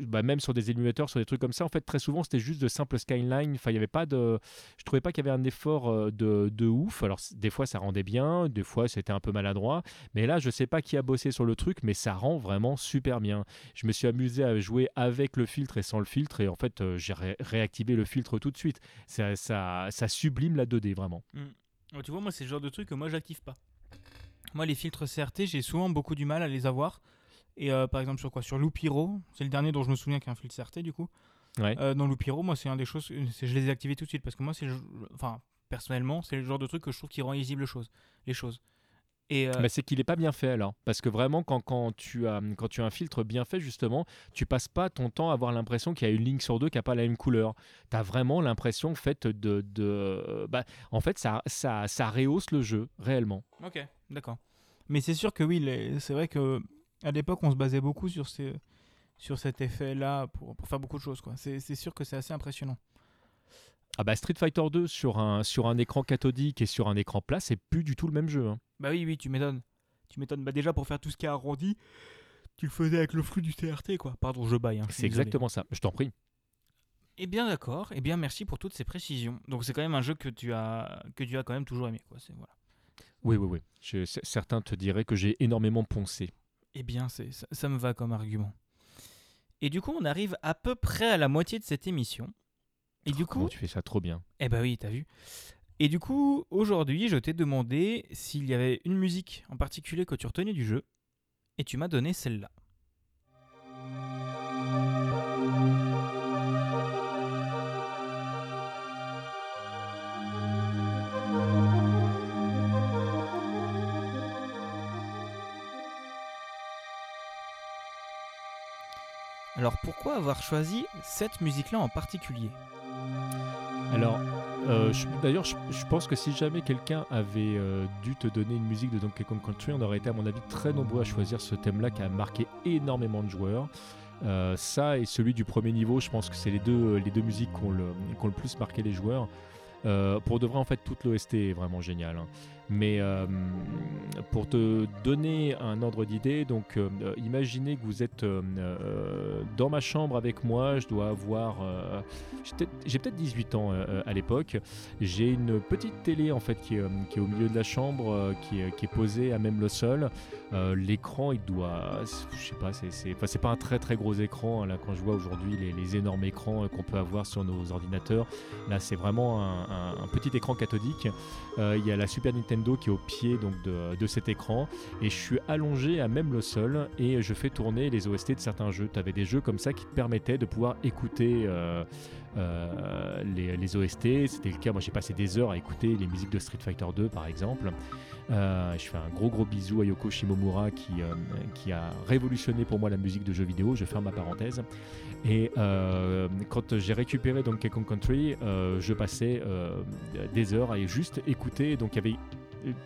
bah, même sur des émulateurs, sur des trucs comme ça, en fait, très souvent, c'était juste de simples skyline. Enfin, il y avait pas de, je trouvais pas qu'il y avait un effort de, de ouf. Alors, des fois, ça rendait bien, des fois, c'était un peu maladroit. Mais là, je sais pas qui a bossé sur le truc, mais ça rend vraiment super bien je me suis amusé à jouer avec le filtre et sans le filtre, et en fait, euh, j'ai réactivé le filtre tout de suite. Ça, ça, ça sublime la 2D, vraiment. Mm. tu vois, moi, c'est le genre de truc que moi, j'active pas. Moi, les filtres CRT, j'ai souvent beaucoup du mal à les avoir. Et euh, par exemple, sur quoi? Sur Loupiro, c'est le dernier dont je me souviens qu'il y a un filtre CRT, du coup. Euh, dans Loupiro, moi, c'est un des choses, je les ai activés tout de suite parce que moi, c'est, enfin, personnellement, c'est le genre de truc que je trouve qui rend lisible les choses. Les choses. Euh, Mais c'est qu'il n'est pas bien fait alors. Parce que vraiment, quand, quand, tu as, quand tu as un filtre bien fait, justement, tu passes pas ton temps à avoir l'impression qu'il y a une ligne sur deux qui n'a pas la même couleur. Tu as vraiment l'impression fait, de. de bah, en fait, ça, ça, ça rehausse le jeu, réellement. Ok, d'accord. Mais c'est sûr que oui, c'est vrai que à l'époque, on se basait beaucoup sur, ces, sur cet effet-là pour, pour, faire beaucoup de choses. C'est sûr que c'est assez impressionnant. Ah bah Street Fighter 2 sur un, sur un écran cathodique et sur un écran plat, c'est plus du tout le même jeu. Hein. Bah oui, oui, tu m'étonnes. Tu m'étonnes. Bah déjà, pour faire tout ce qui est arrondi, tu le faisais avec le flux du TRT, quoi. Pardon, je baille. Hein, c'est exactement ça, je t'en prie. Eh bien d'accord, eh bien merci pour toutes ces précisions. Donc c'est quand même un jeu que tu as, que tu as quand même toujours aimé, quoi. Voilà. Oui, oui, oui. Je- certains te diraient que j'ai énormément poncé. Eh bien, c'est, ça, ça me va comme argument. Et du coup, on arrive à peu près à la moitié de cette émission. Et du Comment coup, tu fais ça trop bien. eh ben oui, t'as vu. Et du coup, aujourd'hui, je t'ai demandé s'il y avait une musique en particulier que tu retenais du jeu. Et tu m'as donné celle-là. Alors pourquoi avoir choisi cette musique-là en particulier? Alors, euh, d'ailleurs, je, pense que si jamais quelqu'un avait euh, dû te donner une musique de Donkey Kong Country, on aurait été, à mon avis, très nombreux à choisir ce thème-là qui a marqué énormément de joueurs. Euh, ça et celui du premier niveau, je pense que c'est les deux, musiques qui ont le, plus marqué les joueurs. Pour de vrai, en fait, toute l'OST est vraiment géniale. hein. Mais euh, pour te donner un ordre d'idée, donc euh, imaginez que vous êtes euh, dans ma chambre avec moi, je dois avoir... j'ai peut-être- j'ai peut-être 18 ans à l'époque. J'ai une petite télé en fait qui est, au milieu de la chambre, qui, est, posée à même le sol. L'écran, il doit, je sais pas, c'est pas un très très gros écran. hein, là, quand je vois aujourd'hui les, énormes écrans qu'on peut avoir sur nos ordinateurs, là c'est vraiment un, petit écran cathodique. Il y a la Super Nintendo qui est au pied donc de, cet écran et je suis allongé à même le sol et je fais tourner les OST de certains jeux. Tu avais des jeux comme ça qui te permettaient de pouvoir écouter. euh, euh, les, OST. C'était le cas, moi j'ai passé des heures à écouter les musiques de Street Fighter 2 par exemple. Euh, je fais un gros gros bisou à Yoko Shimomura qui, a révolutionné pour moi la musique de jeux vidéo, je ferme ma parenthèse. Et quand j'ai récupéré Donkey Kong Country, je passais des heures à juste écouter. Donc il y avait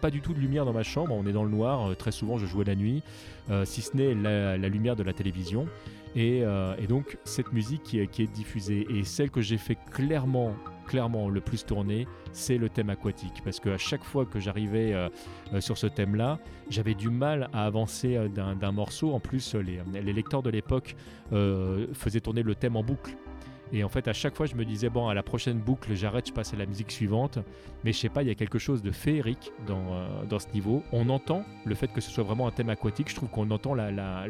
pas du tout de lumière dans ma chambre, on est dans le noir, euh, très souvent je jouais la nuit, euh, si ce n'est la, lumière de la télévision. Et, euh, donc cette musique qui est, diffusée et celle que j'ai fait clairement clairement le plus tourner, c'est le thème aquatique. Parce qu'à chaque fois que j'arrivais sur ce thème-là, j'avais du mal à avancer d'un morceau. En plus, les, lecteurs de l'époque faisaient tourner le thème en boucle. Et en fait, à chaque fois, je me disais, bon, à la prochaine boucle, j'arrête, je passe à la musique suivante. Mais je sais pas, il y a quelque chose de féerique dans, euh, dans ce niveau. On entend le fait que ce soit vraiment un thème aquatique. Je trouve qu'on entend la, la-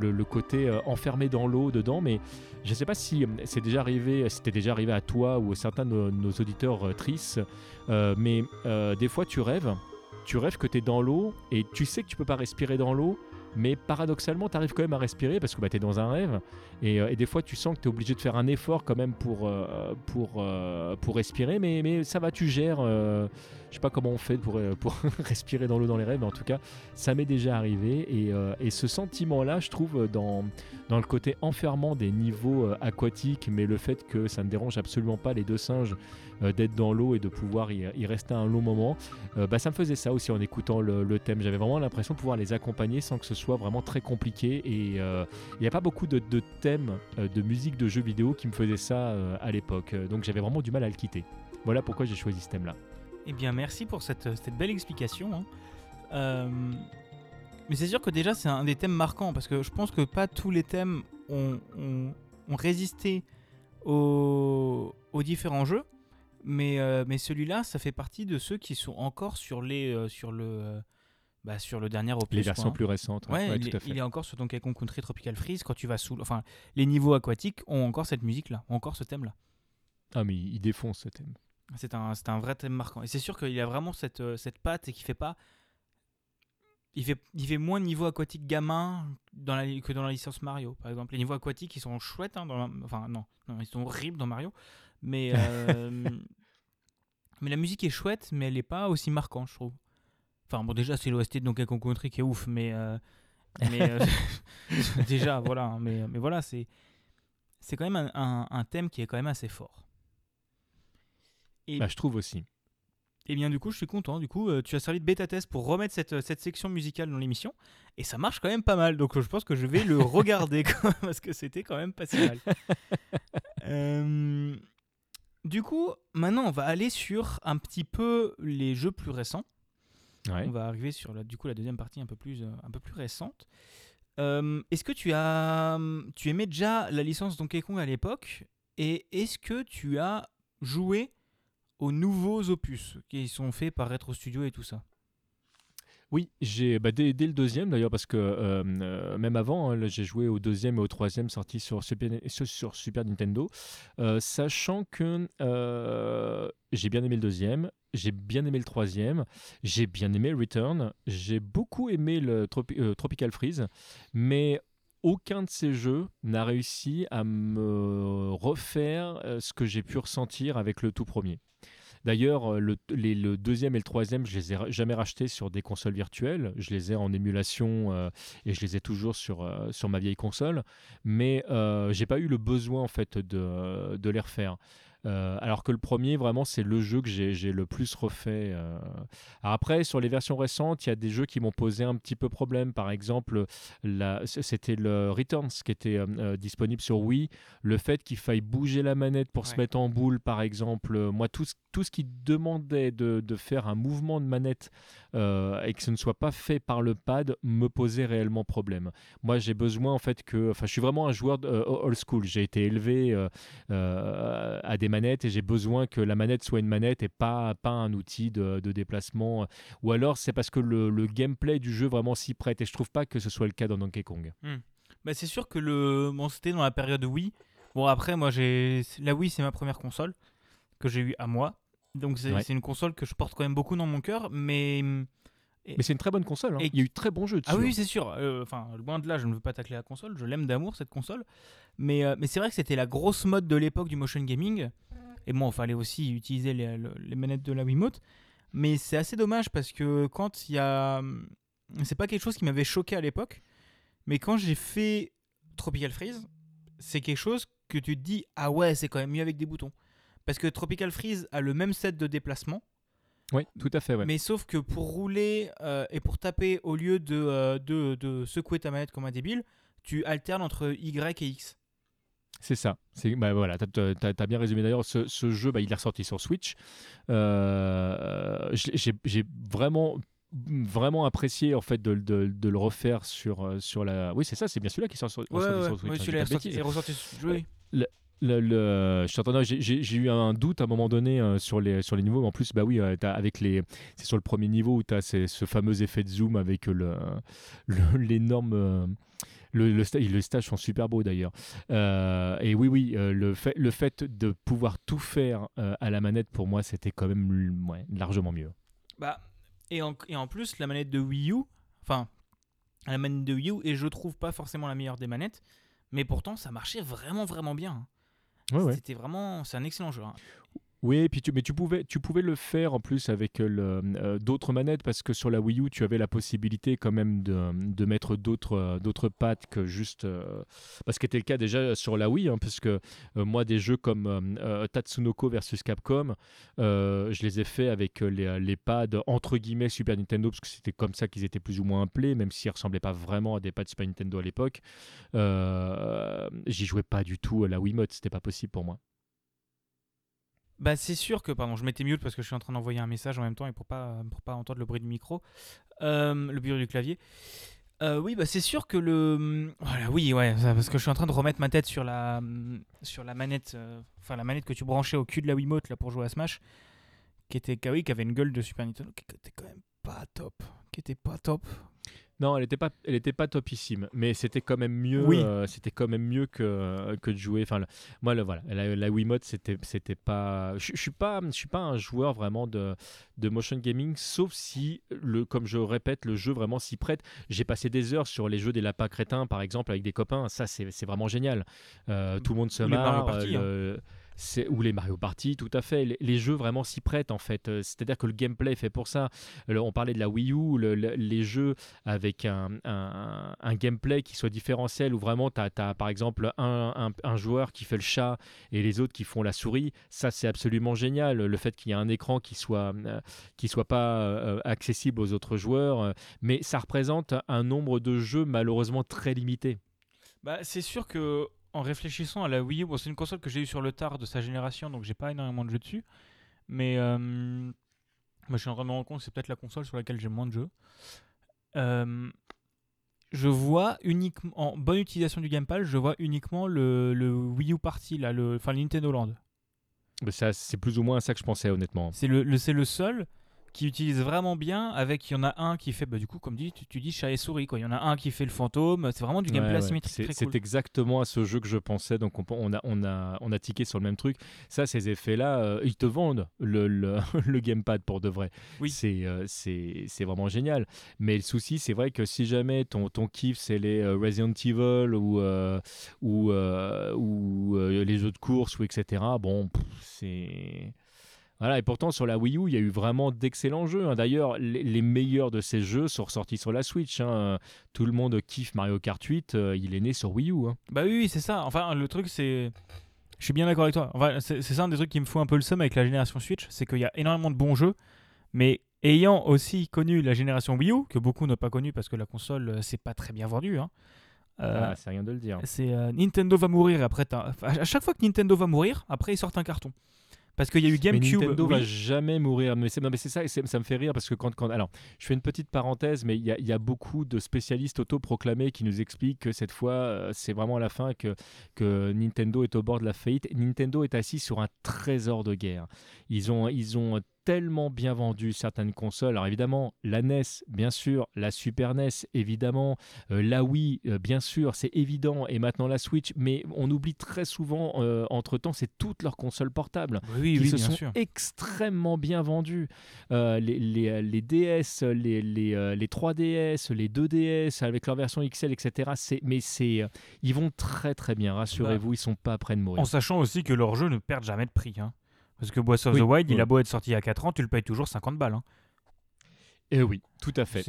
le, côté euh, enfermé dans l'eau dedans. Mais je sais pas si euh, c'est déjà arrivé, c'était déjà arrivé à toi ou à certains de nos, auditeurs euh, tristes. mais des fois, tu rêves. Tu rêves que tu es dans l'eau et tu sais que tu peux pas respirer dans l'eau. Mais paradoxalement, tu arrives quand même à respirer parce que bah, tu es dans un rêve. Et, euh, et des fois, tu sens que tu es obligé de faire un effort quand même pour, euh, pour, euh, pour respirer. Mais, ça va, tu gères. je sais pas comment on fait pour, pour respirer dans l'eau dans les rêves, mais en tout cas, ça m'est déjà arrivé. Et, ce sentiment-là, je trouve, dans, dans le côté enfermant des niveaux aquatiques, mais le fait que ça ne dérange absolument pas les deux singes d'être dans l'eau et de pouvoir y, rester un long moment, bah, ça me faisait ça aussi en écoutant le, thème. J'avais vraiment l'impression de pouvoir les accompagner sans que ce soit vraiment très compliqué. Et il n'y a pas beaucoup de, de euh, de musique de jeux vidéo qui me faisaient ça euh, à l'époque. Euh, Donc j'avais vraiment du mal à le quitter. Voilà pourquoi j'ai choisi ce thème-là. Eh bien, merci pour cette, belle explication. hein. Mais c'est sûr que déjà, c'est un des thèmes marquants parce que je pense que pas tous les thèmes ont, résisté aux, différents jeux. Mais, mais celui-là, ça fait partie de ceux qui sont encore sur, les, sur, le, bah, sur le dernier opus. Les quoi, versions hein. plus récentes. Ouais, ouais, il, tout à est, fait. il est encore sur Donkey Kong Country Tropical Freeze quand tu vas sous. Enfin, les niveaux aquatiques ont encore cette musique-là, ont encore ce thème-là. Ah, mais il défonce ce thème. C'est un, c'est un vrai thème marquant. Et c'est sûr qu'il a vraiment cette, euh, cette patte et qu'il fait pas. Il fait, il fait moins de niveau aquatique gamin dans la, que dans la licence Mario, par exemple. Les niveaux aquatiques, ils sont chouettes. hein, dans la- enfin, non, non, ils sont horribles dans Mario. Mais, euh, mais la musique est chouette, mais elle n'est pas aussi marquante, je trouve. Enfin, bon, déjà, c'est l'OST de Donkey Kong Country qui est ouf, mais. euh, mais euh, déjà, voilà. hein, Mais, mais voilà, c'est. C'est quand même un, un- un thème qui est quand même assez fort. Et Bah, je trouve aussi. et bien du coup, je suis content. Du coup, euh, tu as servi de bêta test pour remettre cette, cette section musicale dans l'émission. Et ça marche quand même pas mal. Donc je pense que je vais le regarder quand même, parce que c'était quand même pas si mal. Euh, du coup, maintenant, on va aller sur un petit peu les jeux plus récents. Ouais. On va arriver sur la, du coup la deuxième partie un peu plus, euh, un peu plus récente. Euh, est-ce que tu as, tu aimais déjà la licence Donkey Kong à l'époque Et est-ce que tu as joué aux nouveaux opus qui sont faits par Retro Studio et tout ça? Oui, j'ai bah, dès, le deuxième d'ailleurs, parce que euh, euh, même avant, hein, j'ai joué au deuxième et au troisième sortis sur Super, sur Super Nintendo, euh, sachant que j'ai bien aimé le deuxième, j'ai bien aimé le troisième, j'ai bien aimé Return, j'ai beaucoup aimé le Tropical Freeze, mais aucun de ces jeux n'a réussi à me refaire ce que j'ai pu ressentir avec le tout premier. D'ailleurs, euh, le, deuxième et le troisième, je les ai jamais rachetés sur des consoles virtuelles. Je les ai en émulation euh, et je les ai toujours sur, euh, sur ma vieille console. Mais je j'ai pas eu le besoin en fait de, de les refaire. Euh, alors que le premier, vraiment, c'est le jeu que j'ai le plus refait. Euh. après, sur les versions récentes, il y a des jeux qui m'ont posé un petit peu problème. Par exemple, c'était le Returns qui était euh, disponible sur Wii. Le fait qu'il faille bouger la manette pour se mettre en boule, par exemple. Moi, tout, tout ce qui demandait de, de, faire un mouvement de manette et que ce ne soit pas fait par le pad me posait réellement problème. Moi, j'ai besoin, en fait, que. Enfin, je suis vraiment un joueur old school. J'ai été élevé à des et j'ai besoin que la manette soit une manette et pas, pas un outil de, déplacement. Ou alors c'est parce que le, gameplay du jeu vraiment s'y prête et je trouve pas que ce soit le cas dans Donkey Kong. Hmm. Bah, c'est sûr que le bon, c'était dans la période Wii. Bon après moi j'ai la Wii c'est ma première console que j'ai eu à moi. Donc c'est une console que je porte quand même beaucoup dans mon cœur mais mais c'est une très bonne console. Hein. Il y a eu très bons jeux dessus. Ah oui, c'est sûr. Euh, enfin, loin de là, je ne veux pas tacler la console. Je l'aime d'amour, cette console. Mais, euh, mais c'est vrai que c'était la grosse mode de l'époque du motion gaming. Et bon, il fallait aussi utiliser les, les, manettes de la Wiimote. Mais c'est assez dommage parce que quand il y a. C'est pas quelque chose qui m'avait choqué à l'époque. Mais quand j'ai fait Tropical Freeze, c'est quelque chose que tu te dis Ah ouais, c'est quand même mieux avec des boutons. Parce que Tropical Freeze a le même set de déplacement oui, tout à fait. Mais sauf que pour rouler euh, et pour taper, au lieu euh, de, de, secouer ta manette comme un débile, tu alternes entre Y et X. C'est ça. C'est bah, voilà, tu as, bien résumé d'ailleurs. Ce, ce, jeu, bah, il est ressorti sur Switch. Euh, j'ai vraiment vraiment apprécié en fait de, de, de, le refaire sur, sur la oui c'est ça c'est bien celui-là qui sort sur, ouais, ouais, sur Switch oui, celui-là est ressorti, oui. Le, le, j'ai eu un doute à un moment donné euh, sur, les, sur les niveaux. En plus, bah oui, euh, avec les, c'est sur le premier niveau où tu as ce fameux effet de zoom avec l'énorme. Euh, le, le, les stages sont super beaux d'ailleurs. et oui, oui, le, fait, le fait de pouvoir tout faire à la manette, pour moi, c'était quand même largement mieux. Bah, et, en, et en plus, la manette de Wii U, enfin, la manette de Wii U, et je trouve pas forcément la meilleure des manettes, mais pourtant, ça marchait vraiment, vraiment bien. C'était vraiment, c'est un excellent jeu. Hein. Oui, puis tu, mais tu pouvais, le faire en plus avec euh, d'autres manettes parce que sur la Wii U, tu avais la possibilité quand même de, mettre d'autres euh, d'autres que juste. Euh, parce que c'était le cas déjà sur la Wii, hein, parce que moi, des jeux comme Tatsunoko versus Capcom, je les ai fait avec les, les, pads entre guillemets Super Nintendo, parce que c'était comme ça qu'ils étaient plus ou moins appelés, même s'ils ressemblaient pas vraiment à des pads Super Nintendo à l'époque. J'y jouais pas du tout à la Wiimote, c'était pas possible pour moi. Bah c'est sûr que, pardon, je m'étais mute parce que je suis en train d'envoyer un message en même temps et pour pas, pour pas entendre le bruit du micro, le bruit du clavier. Oui, bah c'est sûr que le... Voilà, oui, ouais, parce que je suis en train de remettre ma tête sur la, sur la manette, enfin la manette que tu branchais au cul de la Wiimote là pour jouer à Smash, qui était, qui avait une gueule de Super Nintendo, qui était quand même pas top, qui était pas top, non, elle n'était pas, elle était pas topissime, mais c'était quand même mieux. Oui. Euh, c'était quand même mieux que, que de jouer. Enfin, moi, le, voilà, la, la Wiimote, c'était, c'était pas. Je, ne suis pas, je suis pas un joueur vraiment de, de motion gaming, sauf si le, comme je répète, le jeu vraiment s'y prête. J'ai passé des heures sur les jeux des lapins crétins, par exemple, avec des copains. Ça, c'est, c'est vraiment génial. Euh, tout le monde se marre. Ou les Mario Party, tout à fait. Les, jeux vraiment s'y prêtent en fait. Euh, c'est-à-dire que le gameplay est fait pour ça. on parlait de la Wii U, les jeux avec un, gameplay qui soit différentiel où vraiment tu as, par exemple un, joueur qui fait le chat et les autres qui font la souris. Ça, c'est absolument génial. Le fait qu'il y ait un écran qui soit, euh, qui soit pas euh, accessible aux autres joueurs. mais ça représente un nombre de jeux malheureusement très limité. Bah, c'est sûr que en réfléchissant à la Wii U, c'est une console que j'ai eu sur le tard de sa génération, donc j'ai pas énormément de jeux dessus. Mais euh, moi, je suis en train de me rendre compte que c'est peut-être la console sur laquelle j'ai moins de jeux. Euh, je vois uniquement, en bonne utilisation du gamepad, je vois uniquement le, le Wii U Party, là, le, enfin le Nintendo Land. Mais ça, c'est plus ou moins ça que je pensais, honnêtement. C'est le, le- c'est le seul qui utilise vraiment bien. Avec, il y en a un qui fait, bah, du coup, comme dit, tu, tu dis chat et souris. Quoi. Il y en a un qui fait le fantôme. C'est vraiment du gameplay Ouais, asymétrique. C'est très c'est cool. exactement à ce jeu que je pensais. Donc, on, on a, on, a, on a tiqué sur le même truc. Ça, ces effets-là, euh, ils te vendent le, le, le gamepad pour de vrai. Oui. C'est euh, c'est c'est vraiment génial. Mais le souci, c'est vrai que si jamais ton, ton kiff, c'est les euh, Resident Evil ou, ou, ou les jeux de course, ou etc., bon, pff, c'est. Voilà, et pourtant sur la Wii U, il y a eu vraiment d'excellents jeux. hein. D'ailleurs, les, les meilleurs de ces jeux sont ressortis sur la Switch. hein. Tout le monde kiffe Mario Kart 8, euh, il est né sur Wii U. hein. Bah oui, oui, c'est ça. Enfin, le truc, c'est. Je suis bien d'accord avec toi. Enfin, c'est ça un des trucs qui me fout un peu le seum avec la génération Switch. C'est qu'il y a énormément de bons jeux. Mais ayant aussi connu la génération Wii U, que beaucoup n'ont pas connu parce que la console, euh, c'est pas très bien vendu. hein, euh, Ah, c'est rien de le dire. c'est euh, Nintendo va mourir. et Après, à chaque fois que Nintendo va mourir, après, ils sortent un carton. Parce qu'il y a eu Mais GameCube. Nintendo oui. va jamais mourir. Mais c'est non, mais c'est ça, et ça me fait rire parce que quand, quand alors, je fais une petite parenthèse, mais il y, a- il y a beaucoup de spécialistes autoproclamés qui nous expliquent que cette fois, euh, c'est vraiment la fin que que Nintendo est au bord de la faillite. Nintendo est assis sur un trésor de guerre. Ils ont ils ont tellement bien vendu certaines consoles. Alors évidemment, la NES, bien sûr, la Super NES, évidemment, euh, la Wii, euh, bien sûr, c'est évident, et maintenant la Switch. Mais on oublie très souvent, euh, entre-temps, c'est toutes leurs consoles portables Oui, qui oui, se sont sûr. extrêmement bien vendus. Euh, les, les, les DS, les, les, euh, les 3DS, les 2DS avec leur version XL, etc. C'est, mais c'est, ils vont très très bien, rassurez-vous, ils sont pas près de mourir. En sachant aussi que leurs jeux ne perdent jamais de prix. hein. Parce que Breath of Oui, the Wild, il a beau être sorti il y a 4 ans, tu le payes toujours 50 balles. hein. Et oui, tout à fait.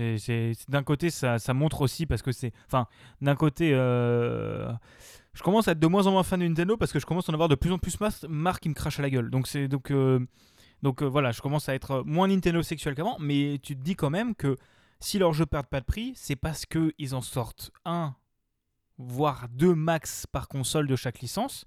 D'un côté, ça, ça montre aussi parce que c'est. Enfin, d'un côté, euh, je commence à être de moins en moins fan de Nintendo parce que je commence à en avoir de plus en plus marre qui me crache à la gueule. Donc, c'est, donc, euh, donc euh, voilà, je commence à être moins Nintendo sexuel qu'avant. Mais tu te dis quand même que si leurs jeux perdent pas de prix, c'est parce qu'ils en sortent un, voire deux max par console de chaque licence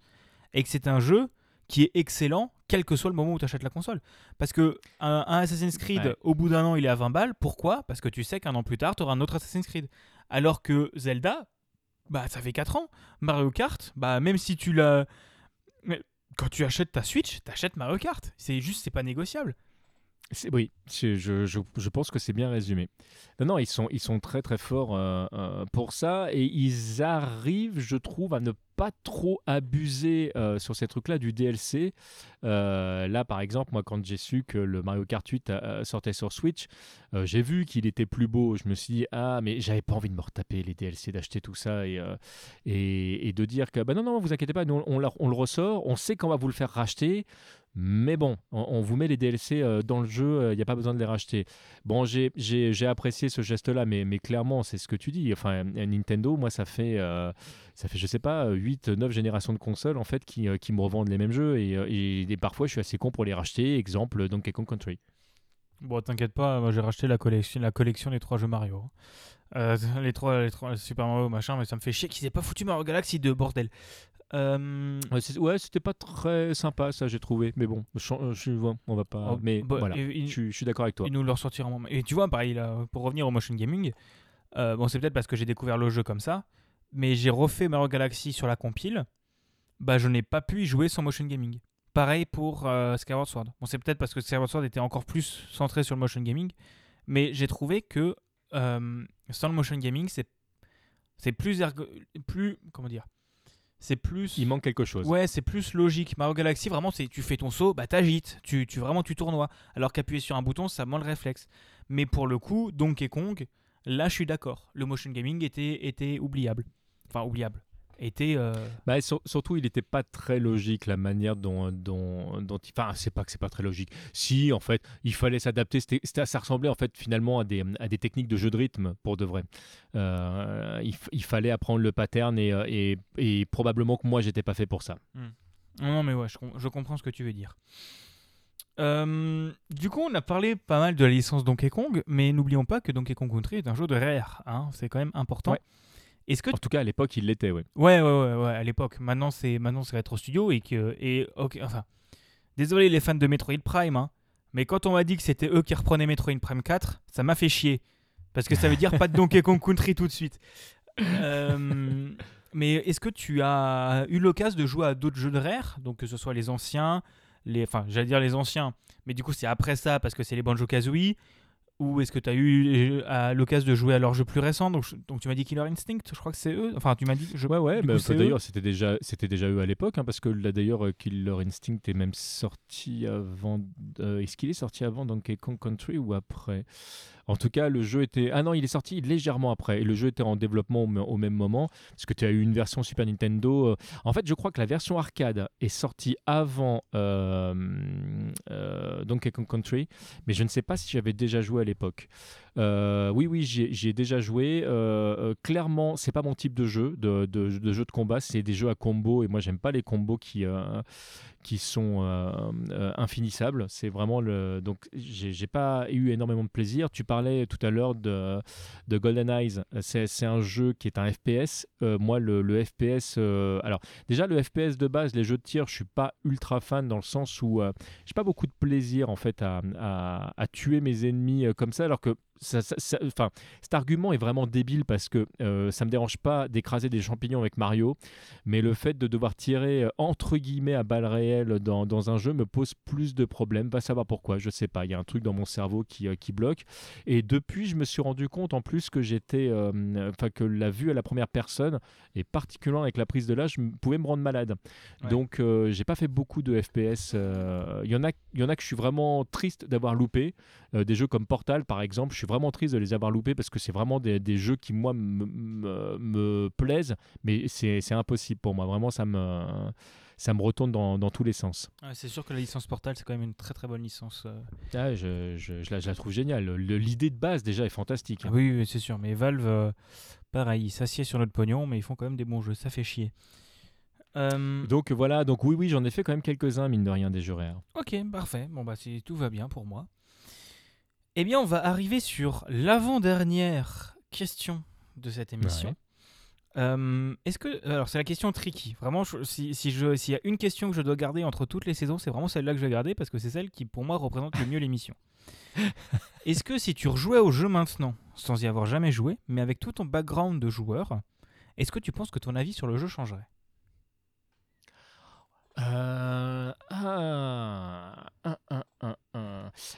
et que c'est un jeu qui est excellent quel que soit le moment où tu achètes la console. Parce que un, un Assassin's Creed, Ouais. au bout d'un an, il est à 20 balles. Pourquoi? Parce que tu sais qu'un an plus tard, tu auras un autre Assassin's Creed. Alors que Zelda, bah ça fait 4 ans. Mario Kart, bah même si tu l'as... Mais quand tu achètes ta Switch, t'achètes Mario Kart. C'est juste, c'est pas négociable. C'est- oui, je, je, je- je pense que c'est bien résumé. Non, non, ils sont, ils sont très très forts euh, euh, pour ça et ils arrivent, je trouve, à ne pas trop abuser euh, sur ces trucs-là du DLC. Euh, là, par exemple, moi, quand j'ai su que le Mario Kart 8 euh, sortait sur Switch, j'ai vu qu'il était plus beau. Je me suis dit, ah, mais j'avais pas envie de me retaper les DLC, d'acheter tout ça et, et, de dire que, bah non, non, vous inquiétez pas, nous, on, on on le ressort, on sait qu'on va vous le faire racheter. Mais bon, on, vous met les DLC dans le jeu, il n'y a pas besoin de les racheter. Bon, j'ai- apprécié ce geste-là, mais, mais clairement, c'est ce que tu dis. Enfin, Nintendo, moi, ça fait, ça fait je sais pas, 8, 9 générations de consoles, en fait, qui, euh, qui me revendent les mêmes jeux. Et, euh, et- et parfois, je suis assez con pour les racheter. Exemple, Donkey Kong Country. Bon, t'inquiète pas, moi j'ai racheté la collection, la collection des trois jeux Mario. Euh, les, trois, les trois Super Mario, machin, mais ça me fait chier qu'ils aient pas foutu Mario Galaxy 2, bordel. Euh, Ouais, c'était pas très sympa, ça, j'ai trouvé. Mais bon, je, on va pas. Oh, mais bah, voilà, et- et- je, suis- je suis d'accord avec toi. Ils nous le ressortiront. Et tu vois, pareil, là, pour revenir au motion gaming, euh, bon, c'est peut-être parce que j'ai découvert le jeu comme ça, mais j'ai refait Mario Galaxy sur la compile. Bah, je n'ai pas pu y jouer sans motion gaming. Pareil pour euh, Skyward Sword. Bon, c'est peut-être parce que Skyward Sword était encore plus centré sur le motion gaming, mais j'ai trouvé que euh, sans le motion gaming, c'est c'est plus ergo- plus comment dire, c'est plus Il manque quelque chose. Ouais, c'est plus logique. Mario Galaxy, vraiment, c'est tu fais ton saut, bah t'agites, tu, tu vraiment tu tournoies. Alors qu'appuyer sur un bouton, ça moins le réflexe. Mais pour le coup, Donkey Kong, là, je suis d'accord. Le motion gaming était était oubliable. Enfin, oubliable. Était euh, Bah, sur- surtout, il n'était pas très logique la manière dont, dont, dont il- Enfin, c'est pas que c'est pas très logique. Si, en fait, il fallait s'adapter. Ça ressemblait en fait finalement à des, à des techniques de jeu de rythme pour de vrai. Euh, il, fallait apprendre le pattern et, euh, et, et probablement que moi, j'étais pas fait pour ça. Non, non, mais ouais, je, com- je comprends ce que tu veux dire. Euh, du coup, on a parlé pas mal de la licence Donkey Kong, mais n'oublions pas que Donkey Kong Country est un jeu de Rare. Hein, c'est quand même important. Ouais. Est-ce que En tout cas, à l'époque, il l'était, ouais. Ouais, ouais, ouais, ouais, à l'époque. Maintenant, c'est maintenant c'est Retro Studio et que et ok, enfin, désolé les fans de Metroid Prime, hein, mais quand on m'a dit que c'était eux qui reprenaient Metroid Prime 4, ça m'a fait chier parce que ça veut dire pas de Donkey Kong Country tout de suite. Euh, mais est-ce que tu as eu l'occasion de jouer à d'autres jeux de Rare, donc que ce soit les anciens, les, enfin, j'allais dire les anciens, mais du coup, c'est après ça parce que c'est les Banjo Kazooie. Ou est-ce que tu as eu à l'occasion de jouer à leurs jeux plus récents donc, donc tu m'as dit Killer Instinct, je crois que c'est eux. Enfin, tu m'as dit. Je... Ouais, ouais, bah, d'ailleurs, c'était déjà, c'était déjà eux à l'époque, hein, parce que là, d'ailleurs, euh, Killer Instinct est même sorti avant. Euh, est-ce qu'il est sorti avant Donkey Kong Country ou après? En tout cas, le jeu était. Ah non, il est sorti légèrement après. Et le jeu était en développement au, même moment. Parce que tu as eu une version Super Nintendo. Euh. En fait, je crois que la version arcade est sortie avant euh, euh, Donkey Kong Country. Mais je ne sais pas si j'avais déjà joué à l'époque. Oui, oui, j'y ai déjà joué. clairement, c'est pas mon type de jeu, de, de, jeu de combat. C'est des jeux à combo. Et moi, j'aime pas les combos qui sont euh, euh, infinissables. C'est vraiment le. Donc, j'ai pas eu énormément de plaisir. Tu parlais tout à l'heure de, de Golden Eyes. C'est un jeu qui est un FPS. Euh, moi, le, FPS. alors, déjà, le FPS de base, les jeux de tir, je suis pas ultra fan dans le sens où j'ai pas beaucoup de plaisir en fait à, à tuer mes ennemis comme ça, alors que enfin, cet argument est vraiment débile parce que euh, ça me dérange pas d'écraser des champignons avec Mario, mais le fait de devoir tirer euh, entre guillemets à balles réelles dans, dans, un jeu me pose plus de problèmes. Va savoir pourquoi, je sais pas. Il y a un truc dans mon cerveau qui, euh, qui bloque. Et depuis, je me suis rendu compte en plus que j'étais, euh, enfin que la vue à la première personne et particulièrement avec la prise de l'âge pouvait me rendre malade. Donc j'ai pas fait beaucoup de FPS. Il y en a, il y en a que je suis vraiment triste d'avoir loupé. Des jeux comme Portal par exemple, je suis vraiment triste de les avoir loupés parce que c'est vraiment des, des, jeux qui, moi, me, plaisent, mais c'est impossible pour moi. Vraiment, ça me, ça me retourne dans, dans tous les sens. c'est sûr que la licence Portal, c'est quand même une très très bonne licence. Euh. Ah, je, je, je, la, trouve géniale. L'idée de base, déjà, est fantastique. Hein. oui, c'est sûr. Mais Valve, euh, pareil, ils s'assiedent sur notre pognon, mais ils font quand même des bons jeux. Ça fait chier. Euh, donc voilà, donc oui, oui, j'en ai fait quand même quelques-uns, mine de rien, des jeux rares. Ok, parfait. Bon, bah, tout va bien pour moi. Eh bien, on va arriver sur l'avant-dernière question de cette émission. Euh, est-ce que alors c'est la question tricky. Vraiment, si, s'il y a une question que je dois garder entre toutes les saisons, c'est vraiment celle-là que je vais garder parce que c'est celle qui pour moi représente le mieux l'émission. Est-ce que si tu rejouais au jeu maintenant, sans y avoir jamais joué, mais avec tout ton background de joueur, est-ce que tu penses que ton avis sur le jeu changerait? Euh, ah,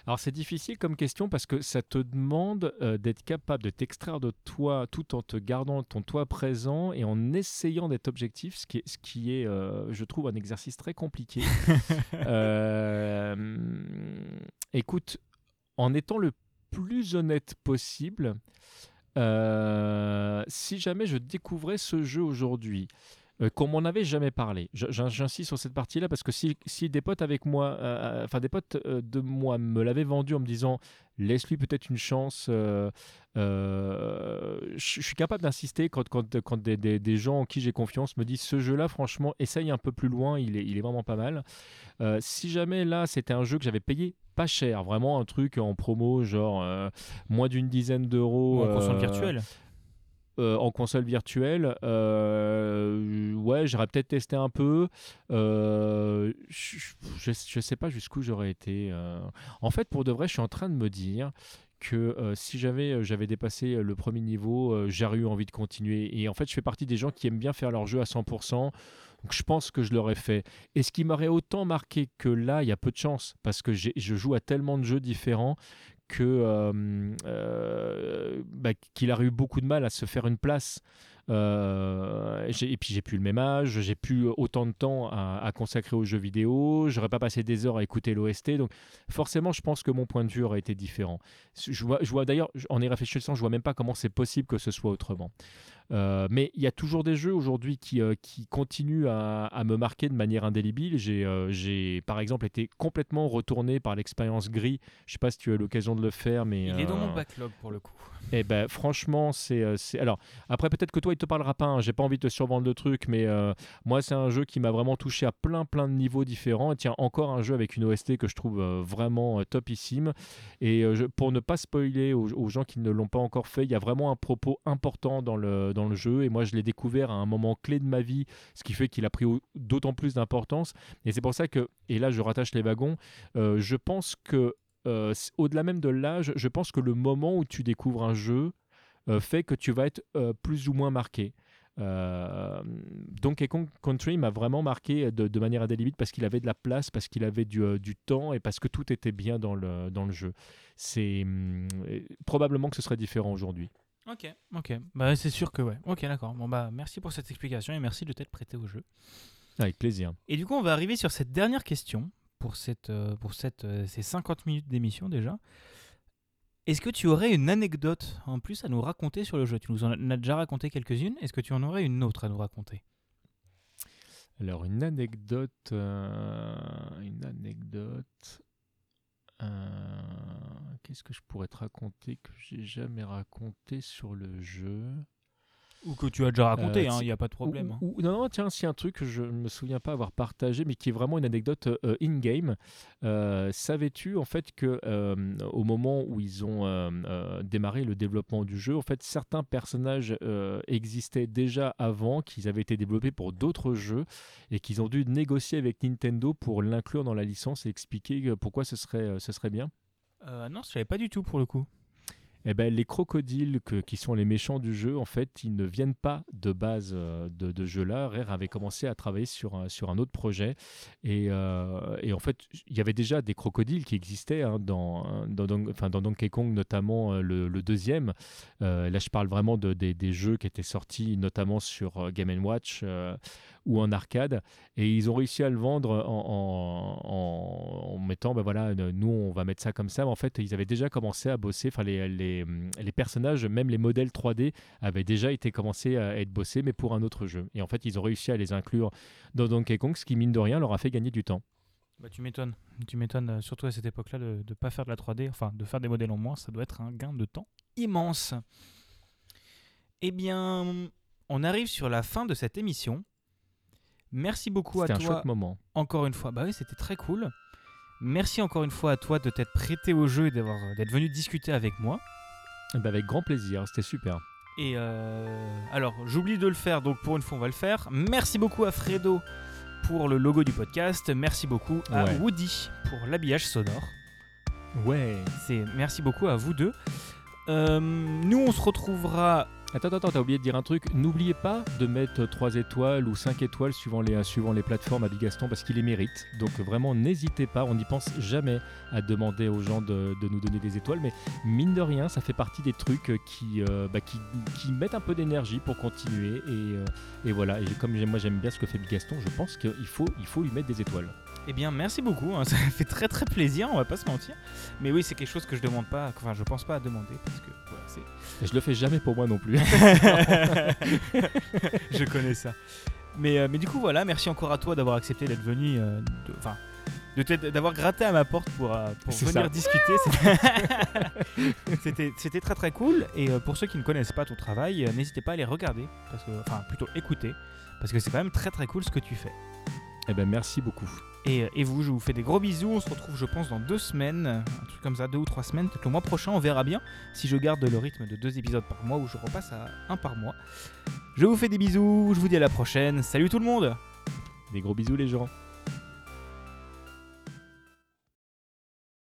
Alors c'est difficile comme question parce que ça te demande euh, d'être capable de t'extraire de toi tout en te gardant ton toi présent et en essayant d'être objectif, ce qui est, ce qui est euh, je trouve, un exercice très compliqué. écoute, en étant le plus honnête possible, si jamais je découvrais ce jeu aujourd'hui, euh, qu'on m'en avait jamais parlé. J'insiste sur cette partie-là parce que si, des potes avec moi, euh, euh, enfin des potes de moi me l'avaient vendu en me disant laisse-lui peut-être une chance, je suis capable d'insister quand, quand, des, gens en qui j'ai confiance me disent ce jeu-là, franchement, essaye un peu plus loin, il est, il est vraiment pas mal. si jamais là c'était un jeu que j'avais payé pas cher, vraiment un truc en promo, genre moins d'une dizaine d'euros. En console virtuelle euh, en console virtuelle, euh, ouais, j'aurais peut-être testé un peu. Euh, je, sais pas jusqu'où j'aurais été. En fait, pour de vrai, je suis en train de me dire que si j'avais j'avais dépassé le premier niveau, j'aurais eu envie de continuer. Et en fait, je fais partie des gens qui aiment bien faire leur jeu à 100%. Donc je pense que je l'aurais fait. Et ce qui m'aurait autant marqué que là, il y a peu de chance, parce que je joue à tellement de jeux différents euh, euh, bah, qu'il a eu beaucoup de mal à se faire une place. Euh, et puis j'ai plus le même âge, j'ai plus autant de temps à, consacrer aux jeux vidéo, j'aurais pas passé des heures à écouter l'OST, donc forcément je pense que mon point de vue aurait été différent. Je vois d'ailleurs, en y réfléchissant, je vois même pas comment c'est possible que ce soit autrement. Euh, mais il y a toujours des jeux aujourd'hui qui, euh, qui continuent à, me marquer de manière indélébile. Euh, j'ai, par exemple été complètement retourné par l'expérience gris. Je sais pas si tu as eu l'occasion de le faire, mais il est dans mon backlog pour le coup. Et eh ben franchement, c'est, alors après peut-être que toi il te parlera pas. Hein. J'ai pas envie de te survendre le truc, mais moi c'est un jeu qui m'a vraiment touché à plein plein de niveaux différents. Et tiens encore un jeu avec une OST que je trouve vraiment topissime. Et pour ne pas spoiler aux, aux gens qui ne l'ont pas encore fait, il y a vraiment un propos important dans le dans le jeu et moi je l'ai découvert à un moment clé de ma vie, ce qui fait qu'il a pris d'autant plus d'importance. Et c'est pour ça que, et là je rattache les wagons, euh, je pense que euh, au-delà même de l'âge, je pense que le moment où tu découvres un jeu euh, fait que tu vas être plus ou moins marqué. Euh, Donkey Kong Country m'a vraiment marqué de, de manière indélébile parce qu'il avait de la place, parce qu'il avait du, temps et parce que tout était bien dans le, dans le jeu. C'est hum, probablement que ce serait différent aujourd'hui. Ok, ok. Bah, c'est sûr que ouais. Ok, d'accord. Bon, bah, merci pour cette explication et merci de t'être prêté au jeu. Avec plaisir. Et du coup, on va arriver sur cette dernière question pour, cette, euh, pour cette, euh, ces 50 minutes d'émission déjà. Est-ce que tu aurais une anecdote en plus à nous raconter sur le jeu? Tu nous en as déjà raconté quelques-unes? Est-ce que tu en aurais une autre à nous raconter? Alors, une anecdote. euh, une anecdote. Euh, Qu'est-ce que je pourrais te raconter que j'ai jamais raconté sur le jeu? Ou que tu as déjà raconté, Euh, il si- n'y a pas de problème. hein. Ou- ou- non, non, tiens, c'est un truc que je ne me souviens pas avoir partagé, mais qui est vraiment une anecdote euh, in-game. Euh, Savais-tu, en fait, que au moment où ils ont démarré le développement du jeu, en fait, certains personnages existaient déjà avant, qu'ils avaient été développés pour d'autres jeux, et qu'ils ont dû négocier avec Nintendo pour l'inclure dans la licence et expliquer pourquoi ce serait, ce serait bien? Non, je savais pas du tout pour le coup. Eh ben, les crocodiles qui sont les méchants du jeu, en fait, ils ne viennent pas de base euh, de, jeu-là. Rare avait commencé à travailler sur un, sur un autre projet. Et, euh, en fait, il y avait déjà des crocodiles qui existaient hein, dans, dans, Donkey Kong, notamment euh, le, deuxième. Là, je parle vraiment de, des, des jeux qui étaient sortis, notamment sur Game Watch ou en arcade. Et ils ont réussi à le vendre en, mettant, ben voilà, nous, on va mettre ça comme ça. Mais en fait, ils avaient déjà commencé à bosser. Enfin, les personnages, même les modèles 3D, avaient déjà été commencés à être bossés, mais pour un autre jeu. Et en fait, ils ont réussi à les inclure dans Donkey Kong, ce qui, mine de rien, leur a fait gagner du temps. Bah, tu m'étonnes. Tu m'étonnes, euh, surtout à cette époque-là, de ne pas faire de la 3D, enfin de faire des modèles en moins, ça doit être un gain de temps immense. Eh bien, on arrive sur la fin de cette émission. Merci beaucoup à C'était un toi chouette moment. encore une fois. Bah oui, c'était très cool. Merci encore une fois à toi de t'être prêté au jeu et d'avoir d'être venu discuter avec moi. Eh ben, avec grand plaisir, c'était super. Et euh, alors, j'oublie de le faire, donc pour une fois, on va le faire. Merci beaucoup à Fredo pour le logo du podcast. Merci beaucoup à Ouais. Woody pour l'habillage sonore. Ouais. C'est merci beaucoup à vous deux. Euh, nous, on se retrouvera. Attends, attends, t'as oublié de dire un truc. N'oubliez pas de mettre 3 étoiles ou 5 étoiles suivant les, suivant les plateformes à Bigaston parce qu'il les mérite. Donc vraiment, n'hésitez pas. On n'y pense jamais à demander aux gens de, de nous donner des étoiles. Mais mine de rien, ça fait partie des trucs qui, euh, bah, qui, qui mettent un peu d'énergie pour continuer. Et, euh, et voilà. Et comme moi j'aime bien ce que fait Bigaston, je pense qu'il faut, il faut lui mettre des étoiles. Eh bien, merci beaucoup. hein, Ça fait très très plaisir. On va pas se mentir. Mais oui, c'est quelque chose que je demande pas. Enfin, je pense pas à demander parce que voilà, c'est. Et je le fais jamais pour moi non plus. je connais ça. Mais, euh, mais du coup, voilà, merci encore à toi d'avoir accepté d'être venu. euh, Enfin. d'avoir gratté à ma porte pour, euh, pour venir ça. discuter. C'était- très très cool. Et euh, pour ceux qui ne connaissent pas ton travail, euh, n'hésitez pas à les regarder. Parce que, enfin, plutôt écouter. Parce que c'est quand même très très cool ce que tu fais. Eh ben merci beaucoup. Et, euh, et vous, je vous fais des gros bisous. On se retrouve, je pense, dans deux semaines. Un truc comme ça, deux ou trois semaines. Peut-être le mois prochain, on verra bien. Si je garde le rythme de deux épisodes par mois ou je repasse à un par mois. Je vous fais des bisous. Je vous dis à la prochaine. Salut tout le monde! Des gros bisous les gens.